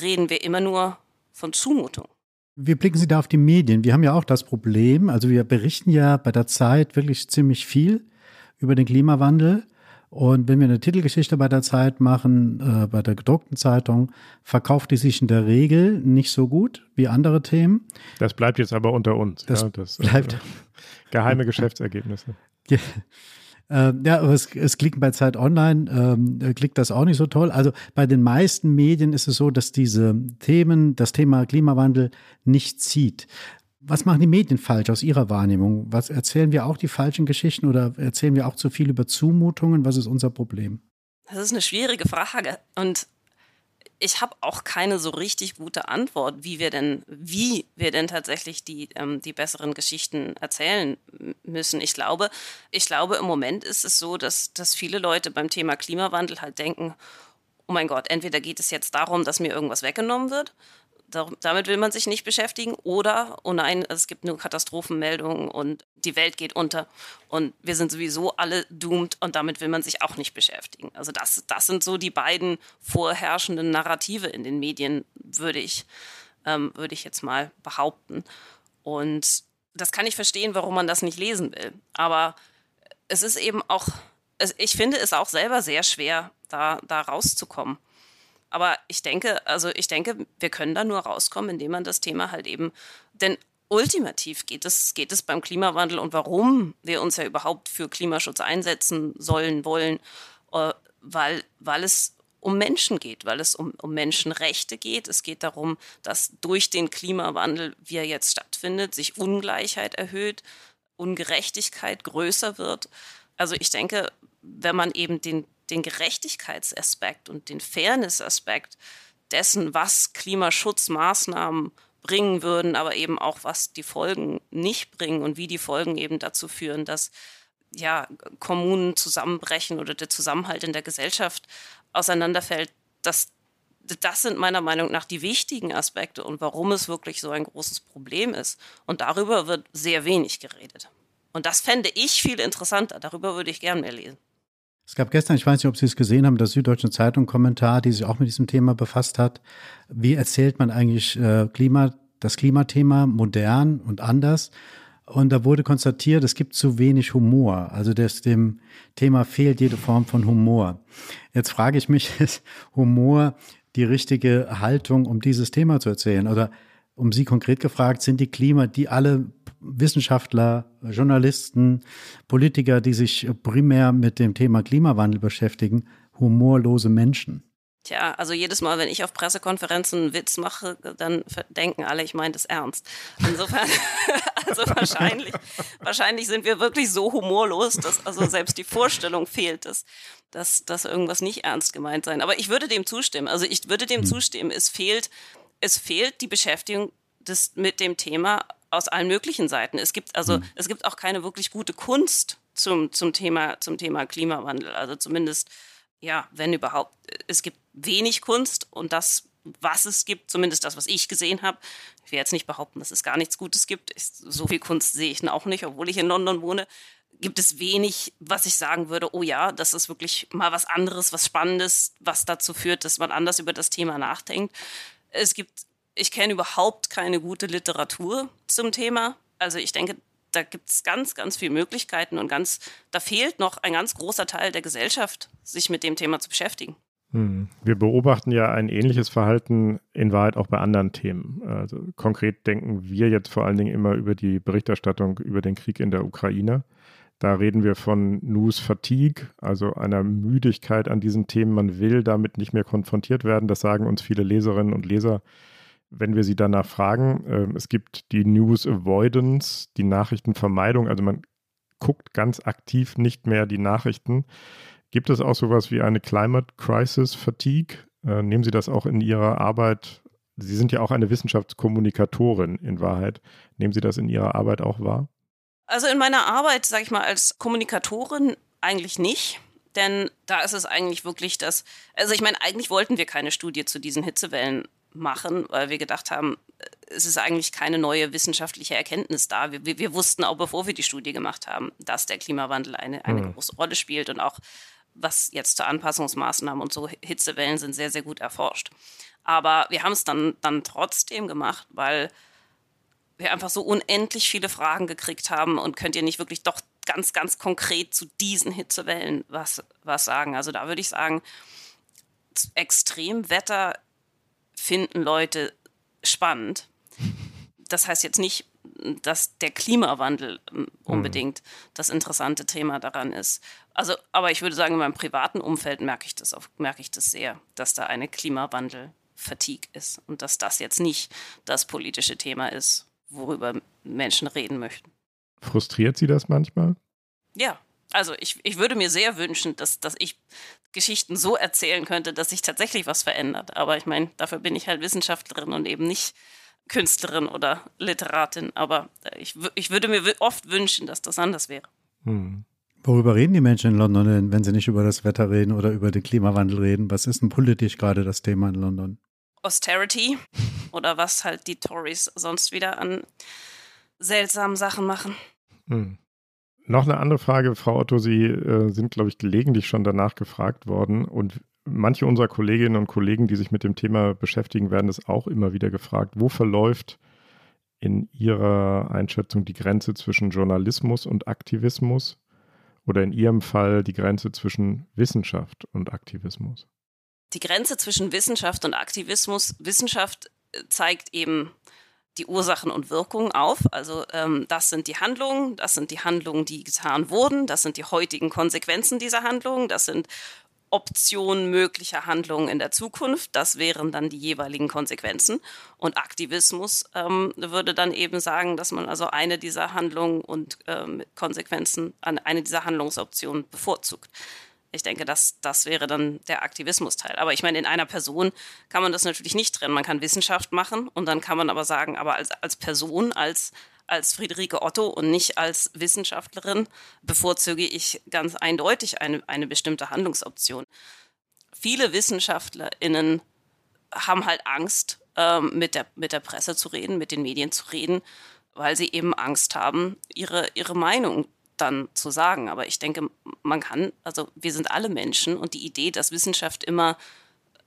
reden wir immer nur von Zumutung. Wie blicken Sie da auf die Medien? Wir haben ja auch das Problem, also wir berichten ja bei der Zeit wirklich ziemlich viel über den Klimawandel. Und wenn wir eine Titelgeschichte bei der Zeit machen, äh, bei der gedruckten Zeitung, verkauft die sich in der Regel nicht so gut wie andere Themen. Das bleibt jetzt aber unter uns. Das, ja, das äh, bleibt. Äh, geheime Geschäftsergebnisse. Ja. Äh, ja, aber es, es klickt bei Zeit Online, ähm, äh, klickt das auch nicht so toll. Also bei den meisten Medien ist es so, dass diese Themen, das Thema Klimawandel nicht zieht. Was machen die Medien falsch aus Ihrer Wahrnehmung? Was erzählen wir auch die falschen Geschichten oder erzählen wir auch zu viel über Zumutungen? Was ist unser Problem? Das ist eine schwierige Frage und ich habe auch keine so richtig gute Antwort, wie wir denn, wie wir denn tatsächlich die, ähm, die besseren Geschichten erzählen müssen. Ich glaube, ich glaube, im Moment ist es so, dass, dass viele Leute beim Thema Klimawandel halt denken, oh mein Gott, entweder geht es jetzt darum, dass mir irgendwas weggenommen wird, damit will man sich nicht beschäftigen. Oder, oh nein, es gibt nur Katastrophenmeldungen und die Welt geht unter und wir sind sowieso alle doomed und damit will man sich auch nicht beschäftigen. Also das, das sind so die beiden vorherrschenden Narrative in den Medien, würde ich, ähm, würde ich jetzt mal behaupten. Und das kann ich verstehen, warum man das nicht lesen will. Aber es ist eben auch, ich finde es auch selber sehr schwer, da, da rauszukommen. Aber ich denke, also ich denke, wir können da nur rauskommen, indem man das Thema halt eben, denn ultimativ geht es, geht es beim Klimawandel und warum wir uns ja überhaupt für Klimaschutz einsetzen sollen, wollen, äh, weil, weil es um Menschen geht, weil es um, um Menschenrechte geht. Es geht darum, dass durch den Klimawandel, wie er jetzt stattfindet, sich Ungleichheit erhöht, Ungerechtigkeit größer wird. Also ich denke, wenn man eben den, den Gerechtigkeitsaspekt und den Fairness-Aspekt dessen, was Klimaschutzmaßnahmen bringen würden, aber eben auch, was die Folgen nicht bringen und wie die Folgen eben dazu führen, dass ja, Kommunen zusammenbrechen oder der Zusammenhalt in der Gesellschaft auseinanderfällt, das, das sind meiner Meinung nach die wichtigen Aspekte und warum es wirklich so ein großes Problem ist. Und darüber wird sehr wenig geredet. Und das fände ich viel interessanter. Darüber würde ich gern mehr lesen. Es gab gestern, ich weiß nicht, ob Sie es gesehen haben, der Süddeutschen Zeitung Kommentar, die sich auch mit diesem Thema befasst hat. Wie erzählt man eigentlich äh, Klima, das Klimathema modern und anders? Und da wurde konstatiert, es gibt zu wenig Humor. Also das, dem Thema fehlt jede Form von Humor. Jetzt frage ich mich, ist Humor die richtige Haltung, um dieses Thema zu erzählen? Oder um Sie konkret gefragt, sind die Klima, die alle Wissenschaftler, Journalisten, Politiker, die sich primär mit dem Thema Klimawandel beschäftigen, humorlose Menschen. Tja, also jedes Mal, wenn ich auf Pressekonferenzen einen Witz mache, dann denken alle, ich meine das ernst. Insofern, also wahrscheinlich, wahrscheinlich sind wir wirklich so humorlos, dass also selbst die Vorstellung fehlt, dass, dass, dass irgendwas nicht ernst gemeint sein. Aber ich würde dem zustimmen. Also ich würde dem hm. zustimmen. Es fehlt, es fehlt die Beschäftigung des, mit dem Thema aus allen möglichen Seiten. Es gibt also, mhm. es gibt auch keine wirklich gute Kunst zum, zum, Thema, zum Thema Klimawandel. Also zumindest, ja, wenn überhaupt. Es gibt wenig Kunst und das, was es gibt, zumindest das, was ich gesehen habe, ich will jetzt nicht behaupten, dass es gar nichts Gutes gibt. Ich, so viel Kunst sehe ich auch nicht, obwohl ich in London wohne. Gibt es wenig, was ich sagen würde, oh ja, das ist wirklich mal was anderes, was Spannendes, was dazu führt, dass man anders über das Thema nachdenkt. Es gibt ich kenne überhaupt keine gute Literatur zum Thema. Also ich denke, da gibt es ganz, ganz viele Möglichkeiten und ganz, da fehlt noch ein ganz großer Teil der Gesellschaft, sich mit dem Thema zu beschäftigen. Hm. Wir beobachten ja ein ähnliches Verhalten in Wahrheit auch bei anderen Themen. Also konkret denken wir jetzt vor allen Dingen immer über die Berichterstattung über den Krieg in der Ukraine. Da reden wir von News Fatigue, also einer Müdigkeit an diesen Themen. Man will damit nicht mehr konfrontiert werden. Das sagen uns viele Leserinnen und Leser wenn wir sie danach fragen, äh, es gibt die News Avoidance, die Nachrichtenvermeidung, also man guckt ganz aktiv nicht mehr die Nachrichten. Gibt es auch sowas wie eine Climate Crisis Fatigue? Äh, nehmen Sie das auch in Ihrer Arbeit? Sie sind ja auch eine Wissenschaftskommunikatorin in Wahrheit. Nehmen Sie das in Ihrer Arbeit auch wahr? Also in meiner Arbeit, sage ich mal, als Kommunikatorin eigentlich nicht. Denn da ist es eigentlich wirklich das, also ich meine, eigentlich wollten wir keine Studie zu diesen Hitzewellen machen, weil wir gedacht haben, es ist eigentlich keine neue wissenschaftliche Erkenntnis da. Wir, wir, wussten auch, bevor wir die Studie gemacht haben, dass der Klimawandel eine, eine mhm. große Rolle spielt und auch was jetzt zu Anpassungsmaßnahmen und so Hitzewellen sind sehr, sehr gut erforscht. Aber wir haben es dann, dann trotzdem gemacht, weil wir einfach so unendlich viele Fragen gekriegt haben und könnt ihr nicht wirklich doch ganz, ganz konkret zu diesen Hitzewellen was, was sagen. Also da würde ich sagen, Extremwetter finden Leute spannend. Das heißt jetzt nicht, dass der Klimawandel ähm, unbedingt mhm. das interessante Thema daran ist. Also, aber ich würde sagen, in meinem privaten Umfeld merke ich das, auf, merke ich das sehr, dass da eine Klimawandel-Fatigue ist und dass das jetzt nicht das politische Thema ist, worüber Menschen reden möchten. Frustriert Sie das manchmal? Ja, also ich, ich würde mir sehr wünschen, dass, dass ich Geschichten so erzählen könnte, dass sich tatsächlich was verändert. Aber ich meine, dafür bin ich halt Wissenschaftlerin und eben nicht Künstlerin oder Literatin. Aber äh, ich, ich würde mir oft wünschen, dass das anders wäre. Hm. Worüber reden die Menschen in London denn, wenn sie nicht über das Wetter reden oder über den Klimawandel reden? Was ist denn politisch gerade das Thema in London? Austerity. oder was halt die Tories sonst wieder an seltsamen Sachen machen. Hm. Noch eine andere Frage, Frau Otto. Sie äh, sind, glaube ich, gelegentlich schon danach gefragt worden. Und manche unserer Kolleginnen und Kollegen, die sich mit dem Thema beschäftigen, werden es auch immer wieder gefragt. Wo verläuft in Ihrer Einschätzung die Grenze zwischen Journalismus und Aktivismus? Oder in Ihrem Fall die Grenze zwischen Wissenschaft und Aktivismus? Die Grenze zwischen Wissenschaft und Aktivismus, Wissenschaft äh, zeigt eben die Ursachen und Wirkungen auf. Also ähm, das sind die Handlungen, das sind die Handlungen, die getan wurden, das sind die heutigen Konsequenzen dieser Handlungen, das sind Optionen möglicher Handlungen in der Zukunft. Das wären dann die jeweiligen Konsequenzen. Und Aktivismus ähm, würde dann eben sagen, dass man also eine dieser Handlungen und ähm, Konsequenzen, eine dieser Handlungsoptionen bevorzugt. Ich denke, das, das wäre dann der Aktivismusteil. Aber ich meine, in einer Person kann man das natürlich nicht trennen. Man kann Wissenschaft machen und dann kann man aber sagen, aber als, als Person, als, als Friederike Otto und nicht als Wissenschaftlerin bevorzuge ich ganz eindeutig eine, eine bestimmte Handlungsoption. Viele WissenschaftlerInnen haben halt Angst, ähm, mit, der, mit der Presse zu reden, mit den Medien zu reden, weil sie eben Angst haben, ihre, ihre Meinung dann zu sagen. Aber ich denke, man kann, also wir sind alle Menschen und die Idee, dass Wissenschaft immer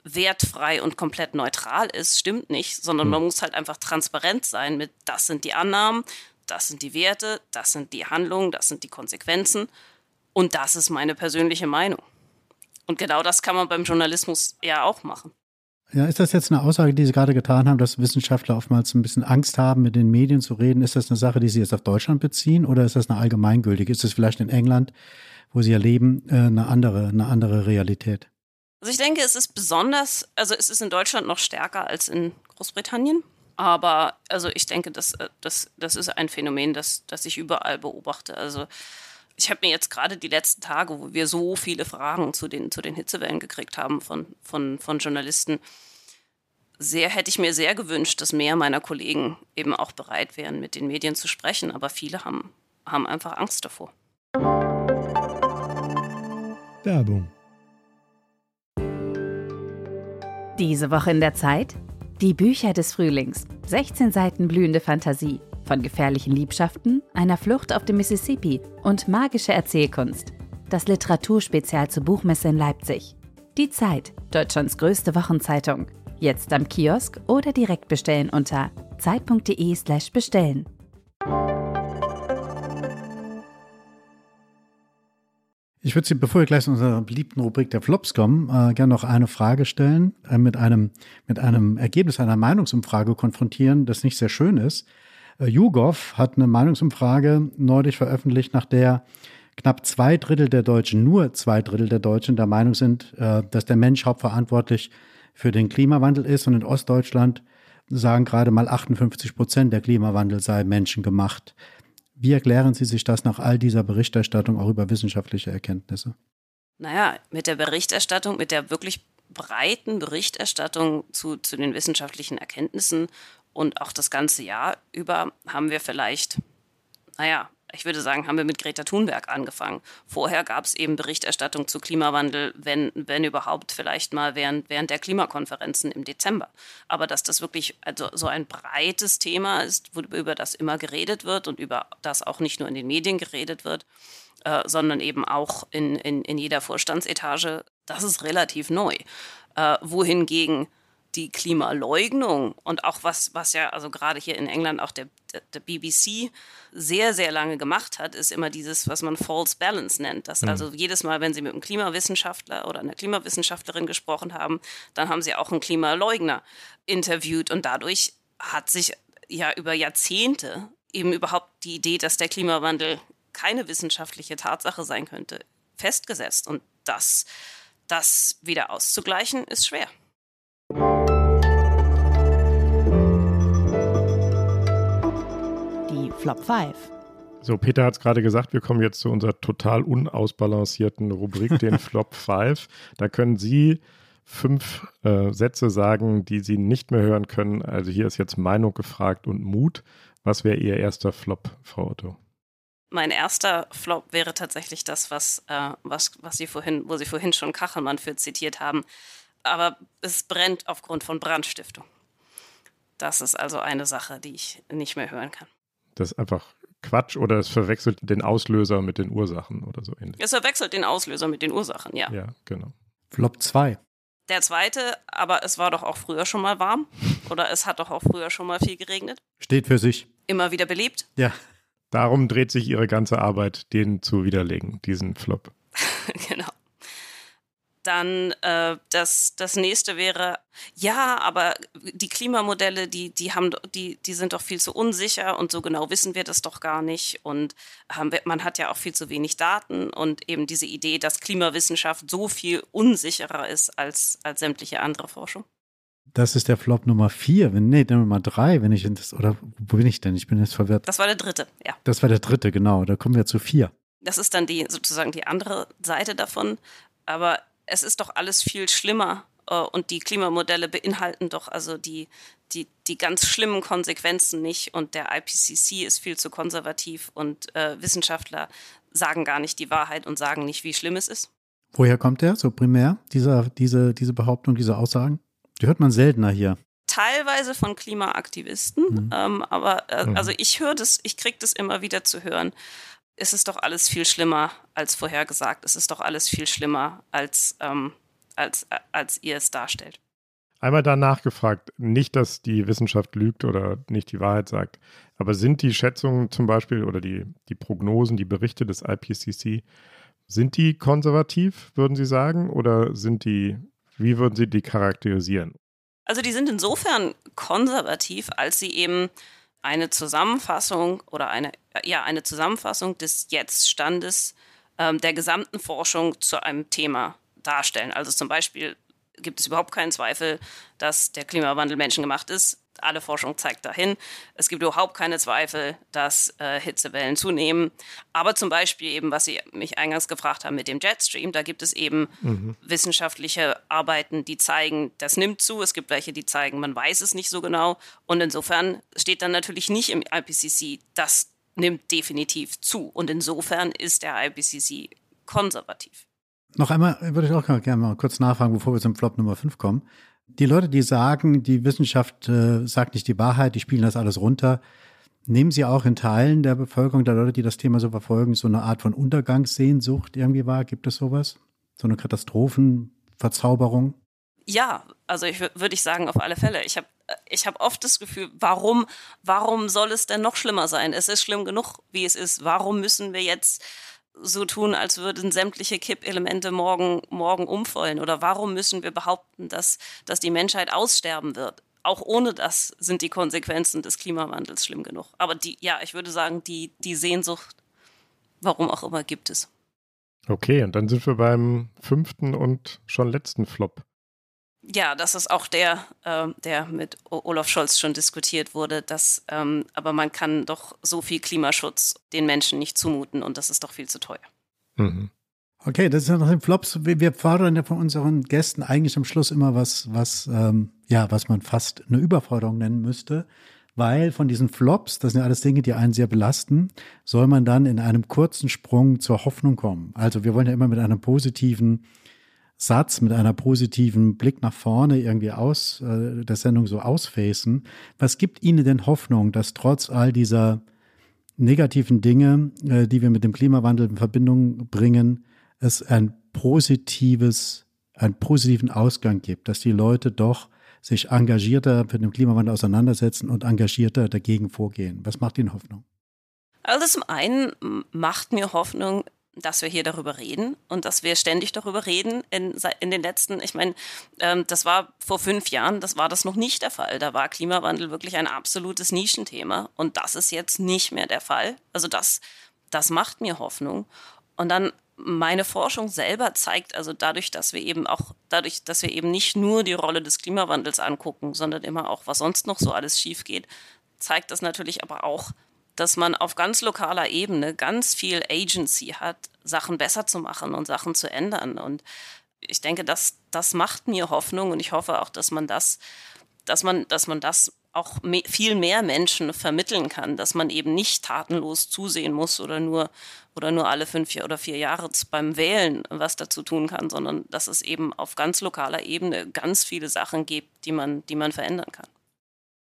wertfrei und komplett neutral ist, stimmt nicht, sondern man hm. muss halt einfach transparent sein mit, das sind die Annahmen, das sind die Werte, das sind die Handlungen, das sind die Konsequenzen und das ist meine persönliche Meinung. Und genau das kann man beim Journalismus ja auch machen. Ja, ist das jetzt eine Aussage, die Sie gerade getan haben, dass Wissenschaftler oftmals ein bisschen Angst haben, mit den Medien zu reden? Ist das eine Sache, die Sie jetzt auf Deutschland beziehen oder ist das eine allgemeingültige? Ist das vielleicht in England, wo Sie ja leben, äh, eine andere, eine andere Realität? Also ich denke, es ist besonders, also es ist in Deutschland noch stärker als in Großbritannien. Aber also ich denke, das, äh, das, das ist ein Phänomen, das, das ich überall beobachte. Also ich habe mir jetzt gerade die letzten Tage, wo wir so viele Fragen zu den, zu den Hitzewellen gekriegt haben von, von, von Journalisten, sehr hätte ich mir sehr gewünscht, dass mehr meiner Kollegen eben auch bereit wären, mit den Medien zu sprechen. Aber viele haben, haben einfach Angst davor. Werbung. Diese Woche in der Zeit? Die Bücher des Frühlings. 16 Seiten blühende Fantasie von gefährlichen Liebschaften, einer Flucht auf dem Mississippi und magische Erzählkunst. Das Literaturspezial zur Buchmesse in Leipzig. Die Zeit, Deutschlands größte Wochenzeitung. Jetzt am Kiosk oder direkt bestellen unter zeit.de/slash bestellen. Ich würde Sie, bevor wir gleich zu unserer beliebten Rubrik der Flops kommen, äh, gerne noch eine Frage stellen, äh, mit, einem, mit einem Ergebnis einer Meinungsumfrage konfrontieren, das nicht sehr schön ist. Äh, YouGov hat eine Meinungsumfrage neulich veröffentlicht, nach der knapp zwei Drittel der Deutschen, nur zwei Drittel der Deutschen der Meinung sind, äh, dass der Mensch hauptverantwortlich für den Klimawandel ist. Und in Ostdeutschland sagen gerade mal 58 Prozent, der Klimawandel sei menschengemacht. Wie erklären Sie sich das nach all dieser Berichterstattung auch über wissenschaftliche Erkenntnisse? Naja, mit der Berichterstattung, mit der wirklich breiten Berichterstattung zu, zu den wissenschaftlichen Erkenntnissen und auch das ganze Jahr über haben wir vielleicht, naja, ich würde sagen, haben wir mit Greta Thunberg angefangen. Vorher gab es eben Berichterstattung zu Klimawandel, wenn, wenn überhaupt vielleicht mal während, während der Klimakonferenzen im Dezember. Aber dass das wirklich also so ein breites Thema ist, über das immer geredet wird und über das auch nicht nur in den Medien geredet wird, äh, sondern eben auch in, in, in jeder Vorstandsetage, das ist relativ neu. Äh, wohingegen die Klimaleugnung und auch was, was ja also gerade hier in England auch der, der, BBC sehr, sehr lange gemacht hat, ist immer dieses, was man False Balance nennt. Dass mhm. also jedes Mal, wenn Sie mit einem Klimawissenschaftler oder einer Klimawissenschaftlerin gesprochen haben, dann haben Sie auch einen Klimaleugner interviewt und dadurch hat sich ja über Jahrzehnte eben überhaupt die Idee, dass der Klimawandel keine wissenschaftliche Tatsache sein könnte, festgesetzt. Und das, das wieder auszugleichen, ist schwer. Flop 5. So, Peter hat es gerade gesagt, wir kommen jetzt zu unserer total unausbalancierten Rubrik, den Flop 5. Da können Sie fünf äh, Sätze sagen, die Sie nicht mehr hören können. Also hier ist jetzt Meinung gefragt und Mut. Was wäre Ihr erster Flop, Frau Otto? Mein erster Flop wäre tatsächlich das, was, äh, was, was Sie vorhin, wo Sie vorhin schon Kachelmann für zitiert haben aber es brennt aufgrund von Brandstiftung. Das ist also eine Sache, die ich nicht mehr hören kann. Das ist einfach Quatsch oder es verwechselt den Auslöser mit den Ursachen oder so ähnlich. Es verwechselt den Auslöser mit den Ursachen, ja. Ja, genau. Flop 2. Der zweite, aber es war doch auch früher schon mal warm oder es hat doch auch früher schon mal viel geregnet. Steht für sich. Immer wieder beliebt. Ja. Darum dreht sich ihre ganze Arbeit, den zu widerlegen, diesen Flop. genau. Dann äh, das, das nächste wäre, ja, aber die Klimamodelle, die, die, haben, die, die sind doch viel zu unsicher und so genau wissen wir das doch gar nicht. Und ähm, man hat ja auch viel zu wenig Daten und eben diese Idee, dass Klimawissenschaft so viel unsicherer ist als, als sämtliche andere Forschung. Das ist der Flop Nummer vier, wenn, nee, der Nummer drei, wenn ich in das, oder wo bin ich denn? Ich bin jetzt verwirrt. Das war der dritte, ja. Das war der dritte, genau. Da kommen wir zu vier. Das ist dann die sozusagen die andere Seite davon. Aber es ist doch alles viel schlimmer äh, und die Klimamodelle beinhalten doch also die, die, die ganz schlimmen Konsequenzen nicht und der IPCC ist viel zu konservativ und äh, Wissenschaftler sagen gar nicht die Wahrheit und sagen nicht, wie schlimm es ist. Woher kommt der so primär, dieser, diese, diese Behauptung, diese Aussagen? Die hört man seltener hier. Teilweise von Klimaaktivisten, mhm. ähm, aber äh, also ich höre das, ich kriege das immer wieder zu hören es ist doch alles viel schlimmer als vorhergesagt. Es ist doch alles viel schlimmer, als, ähm, als, äh, als ihr es darstellt. Einmal danach gefragt, nicht, dass die Wissenschaft lügt oder nicht die Wahrheit sagt, aber sind die Schätzungen zum Beispiel oder die, die Prognosen, die Berichte des IPCC, sind die konservativ, würden Sie sagen, oder sind die, wie würden Sie die charakterisieren? Also die sind insofern konservativ, als sie eben eine Zusammenfassung oder eine, ja, eine Zusammenfassung des Jetzt-Standes ähm, der gesamten Forschung zu einem Thema darstellen. Also zum Beispiel gibt es überhaupt keinen Zweifel, dass der Klimawandel menschengemacht ist alle Forschung zeigt dahin. Es gibt überhaupt keine Zweifel, dass äh, Hitzewellen zunehmen. Aber zum Beispiel eben, was Sie mich eingangs gefragt haben mit dem Jetstream, da gibt es eben mhm. wissenschaftliche Arbeiten, die zeigen, das nimmt zu. Es gibt welche, die zeigen, man weiß es nicht so genau. Und insofern steht dann natürlich nicht im IPCC, das nimmt definitiv zu. Und insofern ist der IPCC konservativ. Noch einmal würde ich auch gerne mal kurz nachfragen, bevor wir zum Flop Nummer 5 kommen die Leute, die sagen, die Wissenschaft äh, sagt nicht die Wahrheit, die spielen das alles runter, nehmen sie auch in Teilen der Bevölkerung, der Leute, die das Thema so verfolgen, so eine Art von Untergangssehnsucht irgendwie wahr? Gibt es sowas? So eine Katastrophenverzauberung? Ja, also ich würde ich sagen, auf alle Fälle. Ich habe ich hab oft das Gefühl, warum, warum soll es denn noch schlimmer sein? Es ist schlimm genug, wie es ist. Warum müssen wir jetzt so tun, als würden sämtliche Kippelemente morgen, morgen umfallen? Oder warum müssen wir behaupten, dass, dass die Menschheit aussterben wird? Auch ohne das sind die Konsequenzen des Klimawandels schlimm genug. Aber die, ja, ich würde sagen, die, die Sehnsucht, warum auch immer, gibt es. Okay, und dann sind wir beim fünften und schon letzten Flop. Ja, das ist auch der, äh, der mit Olaf Scholz schon diskutiert wurde. Dass, ähm, aber man kann doch so viel Klimaschutz den Menschen nicht zumuten und das ist doch viel zu teuer. Mhm. Okay, das ist ja noch ein Flops. Wir fordern ja von unseren Gästen eigentlich am Schluss immer was, was, ähm, ja, was man fast eine Überforderung nennen müsste. Weil von diesen Flops, das sind ja alles Dinge, die einen sehr belasten, soll man dann in einem kurzen Sprung zur Hoffnung kommen. Also wir wollen ja immer mit einem positiven Satz mit einer positiven Blick nach vorne irgendwie aus äh, der Sendung so ausfacen. Was gibt Ihnen denn Hoffnung, dass trotz all dieser negativen Dinge, äh, die wir mit dem Klimawandel in Verbindung bringen, es ein positives, einen positiven Ausgang gibt, dass die Leute doch sich engagierter mit dem Klimawandel auseinandersetzen und engagierter dagegen vorgehen. Was macht Ihnen Hoffnung? Also zum einen macht mir Hoffnung, dass wir hier darüber reden und dass wir ständig darüber reden. In, in den letzten, ich meine, ähm, das war vor fünf Jahren, das war das noch nicht der Fall. Da war Klimawandel wirklich ein absolutes Nischenthema und das ist jetzt nicht mehr der Fall. Also das, das macht mir Hoffnung. Und dann meine Forschung selber zeigt, also dadurch, dass wir eben auch, dadurch, dass wir eben nicht nur die Rolle des Klimawandels angucken, sondern immer auch, was sonst noch so alles schief geht, zeigt das natürlich aber auch, dass man auf ganz lokaler Ebene ganz viel Agency hat, Sachen besser zu machen und Sachen zu ändern. Und ich denke, das, das macht mir Hoffnung und ich hoffe auch, dass man das, dass man, dass man das auch me viel mehr Menschen vermitteln kann, dass man eben nicht tatenlos zusehen muss oder nur, oder nur alle fünf oder vier Jahre beim Wählen was dazu tun kann, sondern dass es eben auf ganz lokaler Ebene ganz viele Sachen gibt, die man, die man verändern kann.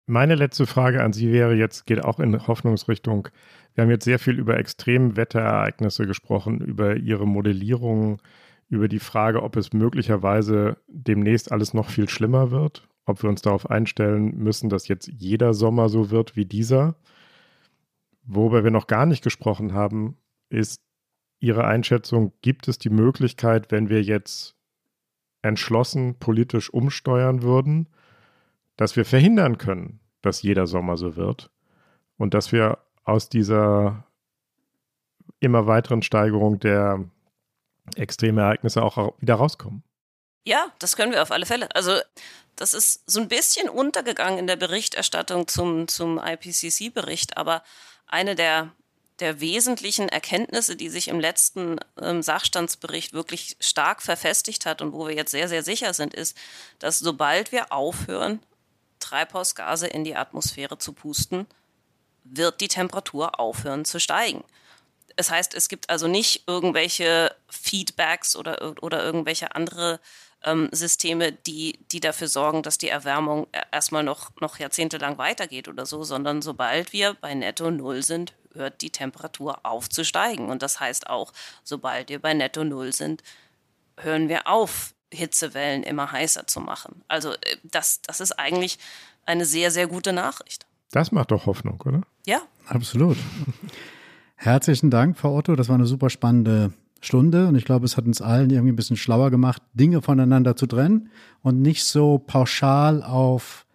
Meine letzte Frage an Sie wäre jetzt, geht auch in Hoffnungsrichtung. Wir haben jetzt sehr viel über Extremwetterereignisse gesprochen, über Ihre Modellierung, über die Frage, ob es möglicherweise demnächst alles noch viel schlimmer wird, ob wir uns darauf einstellen müssen, dass jetzt jeder Sommer so wird wie dieser. Worüber wir noch gar nicht gesprochen haben, ist Ihre Einschätzung, gibt es die Möglichkeit, wenn wir jetzt entschlossen politisch umsteuern würden, dass wir verhindern können, dass jeder Sommer so wird und dass wir aus dieser immer weiteren Steigerung der Extremereignisse auch wieder rauskommen. Ja, das können wir auf alle Fälle. Also das ist so ein bisschen untergegangen in der Berichterstattung zum, zum IPCC-Bericht, aber eine der, der wesentlichen Erkenntnisse, die sich im letzten ähm, Sachstandsbericht wirklich stark verfestigt hat und wo wir jetzt sehr, sehr sicher sind, ist, dass sobald wir aufhören, Treibhausgase in die Atmosphäre zu pusten, wird die Temperatur aufhören zu steigen. Das heißt, es gibt also nicht irgendwelche Feedbacks oder, oder irgendwelche andere ähm, Systeme, die, die dafür sorgen, dass die Erwärmung erstmal noch, noch jahrzehntelang weitergeht oder so, sondern sobald wir bei Netto Null sind, hört die Temperatur auf zu steigen. Und das heißt auch, sobald wir bei Netto Null sind, hören wir auf, Hitzewellen immer heißer zu machen. Also äh, das, das ist eigentlich eine sehr, sehr gute Nachricht. Das macht doch Hoffnung, oder? Ja. Absolut. Herzlichen Dank, Frau Otto. Das war eine super spannende Stunde und ich glaube, es hat uns allen irgendwie ein bisschen schlauer gemacht, Dinge voneinander zu trennen und nicht so pauschal auf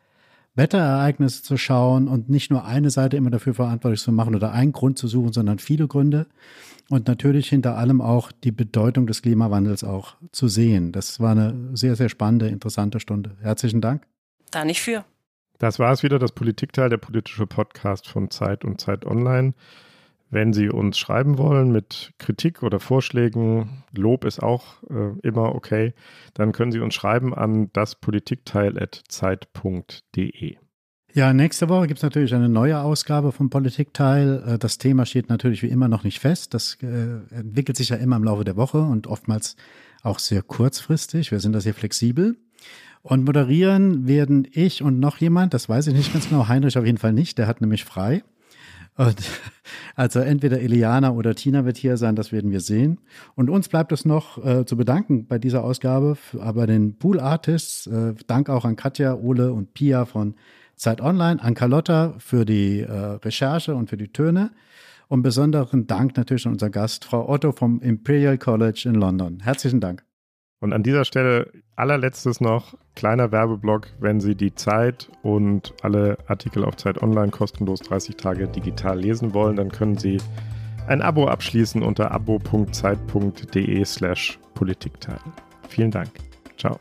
Wetterereignisse zu schauen und nicht nur eine Seite immer dafür verantwortlich zu machen oder einen Grund zu suchen, sondern viele Gründe und natürlich hinter allem auch die Bedeutung des Klimawandels auch zu sehen. Das war eine sehr, sehr spannende, interessante Stunde. Herzlichen Dank. Da nicht für. Das war es wieder, das Politikteil, der politische Podcast von Zeit und Zeit Online. Wenn Sie uns schreiben wollen mit Kritik oder Vorschlägen, Lob ist auch äh, immer okay, dann können Sie uns schreiben an daspolitikteil.zeit.de. Ja, nächste Woche gibt es natürlich eine neue Ausgabe vom Politikteil. Äh, das Thema steht natürlich wie immer noch nicht fest. Das äh, entwickelt sich ja immer im Laufe der Woche und oftmals auch sehr kurzfristig. Wir sind da sehr flexibel. Und moderieren werden ich und noch jemand, das weiß ich nicht ganz genau, Heinrich auf jeden Fall nicht, der hat nämlich frei. Und also entweder Eliana oder Tina wird hier sein, das werden wir sehen. Und uns bleibt es noch äh, zu bedanken bei dieser Ausgabe, aber den Pool Artists. Äh, Dank auch an Katja, Ole und Pia von Zeit Online, an Carlotta für die äh, Recherche und für die Töne. Und besonderen Dank natürlich an unser Gast, Frau Otto vom Imperial College in London. Herzlichen Dank. Und an dieser Stelle allerletztes noch, kleiner Werbeblock, wenn Sie die Zeit und alle Artikel auf Zeit Online kostenlos 30 Tage digital lesen wollen, dann können Sie ein Abo abschließen unter abo.zeit.de slash Politikteil. Vielen Dank. Ciao.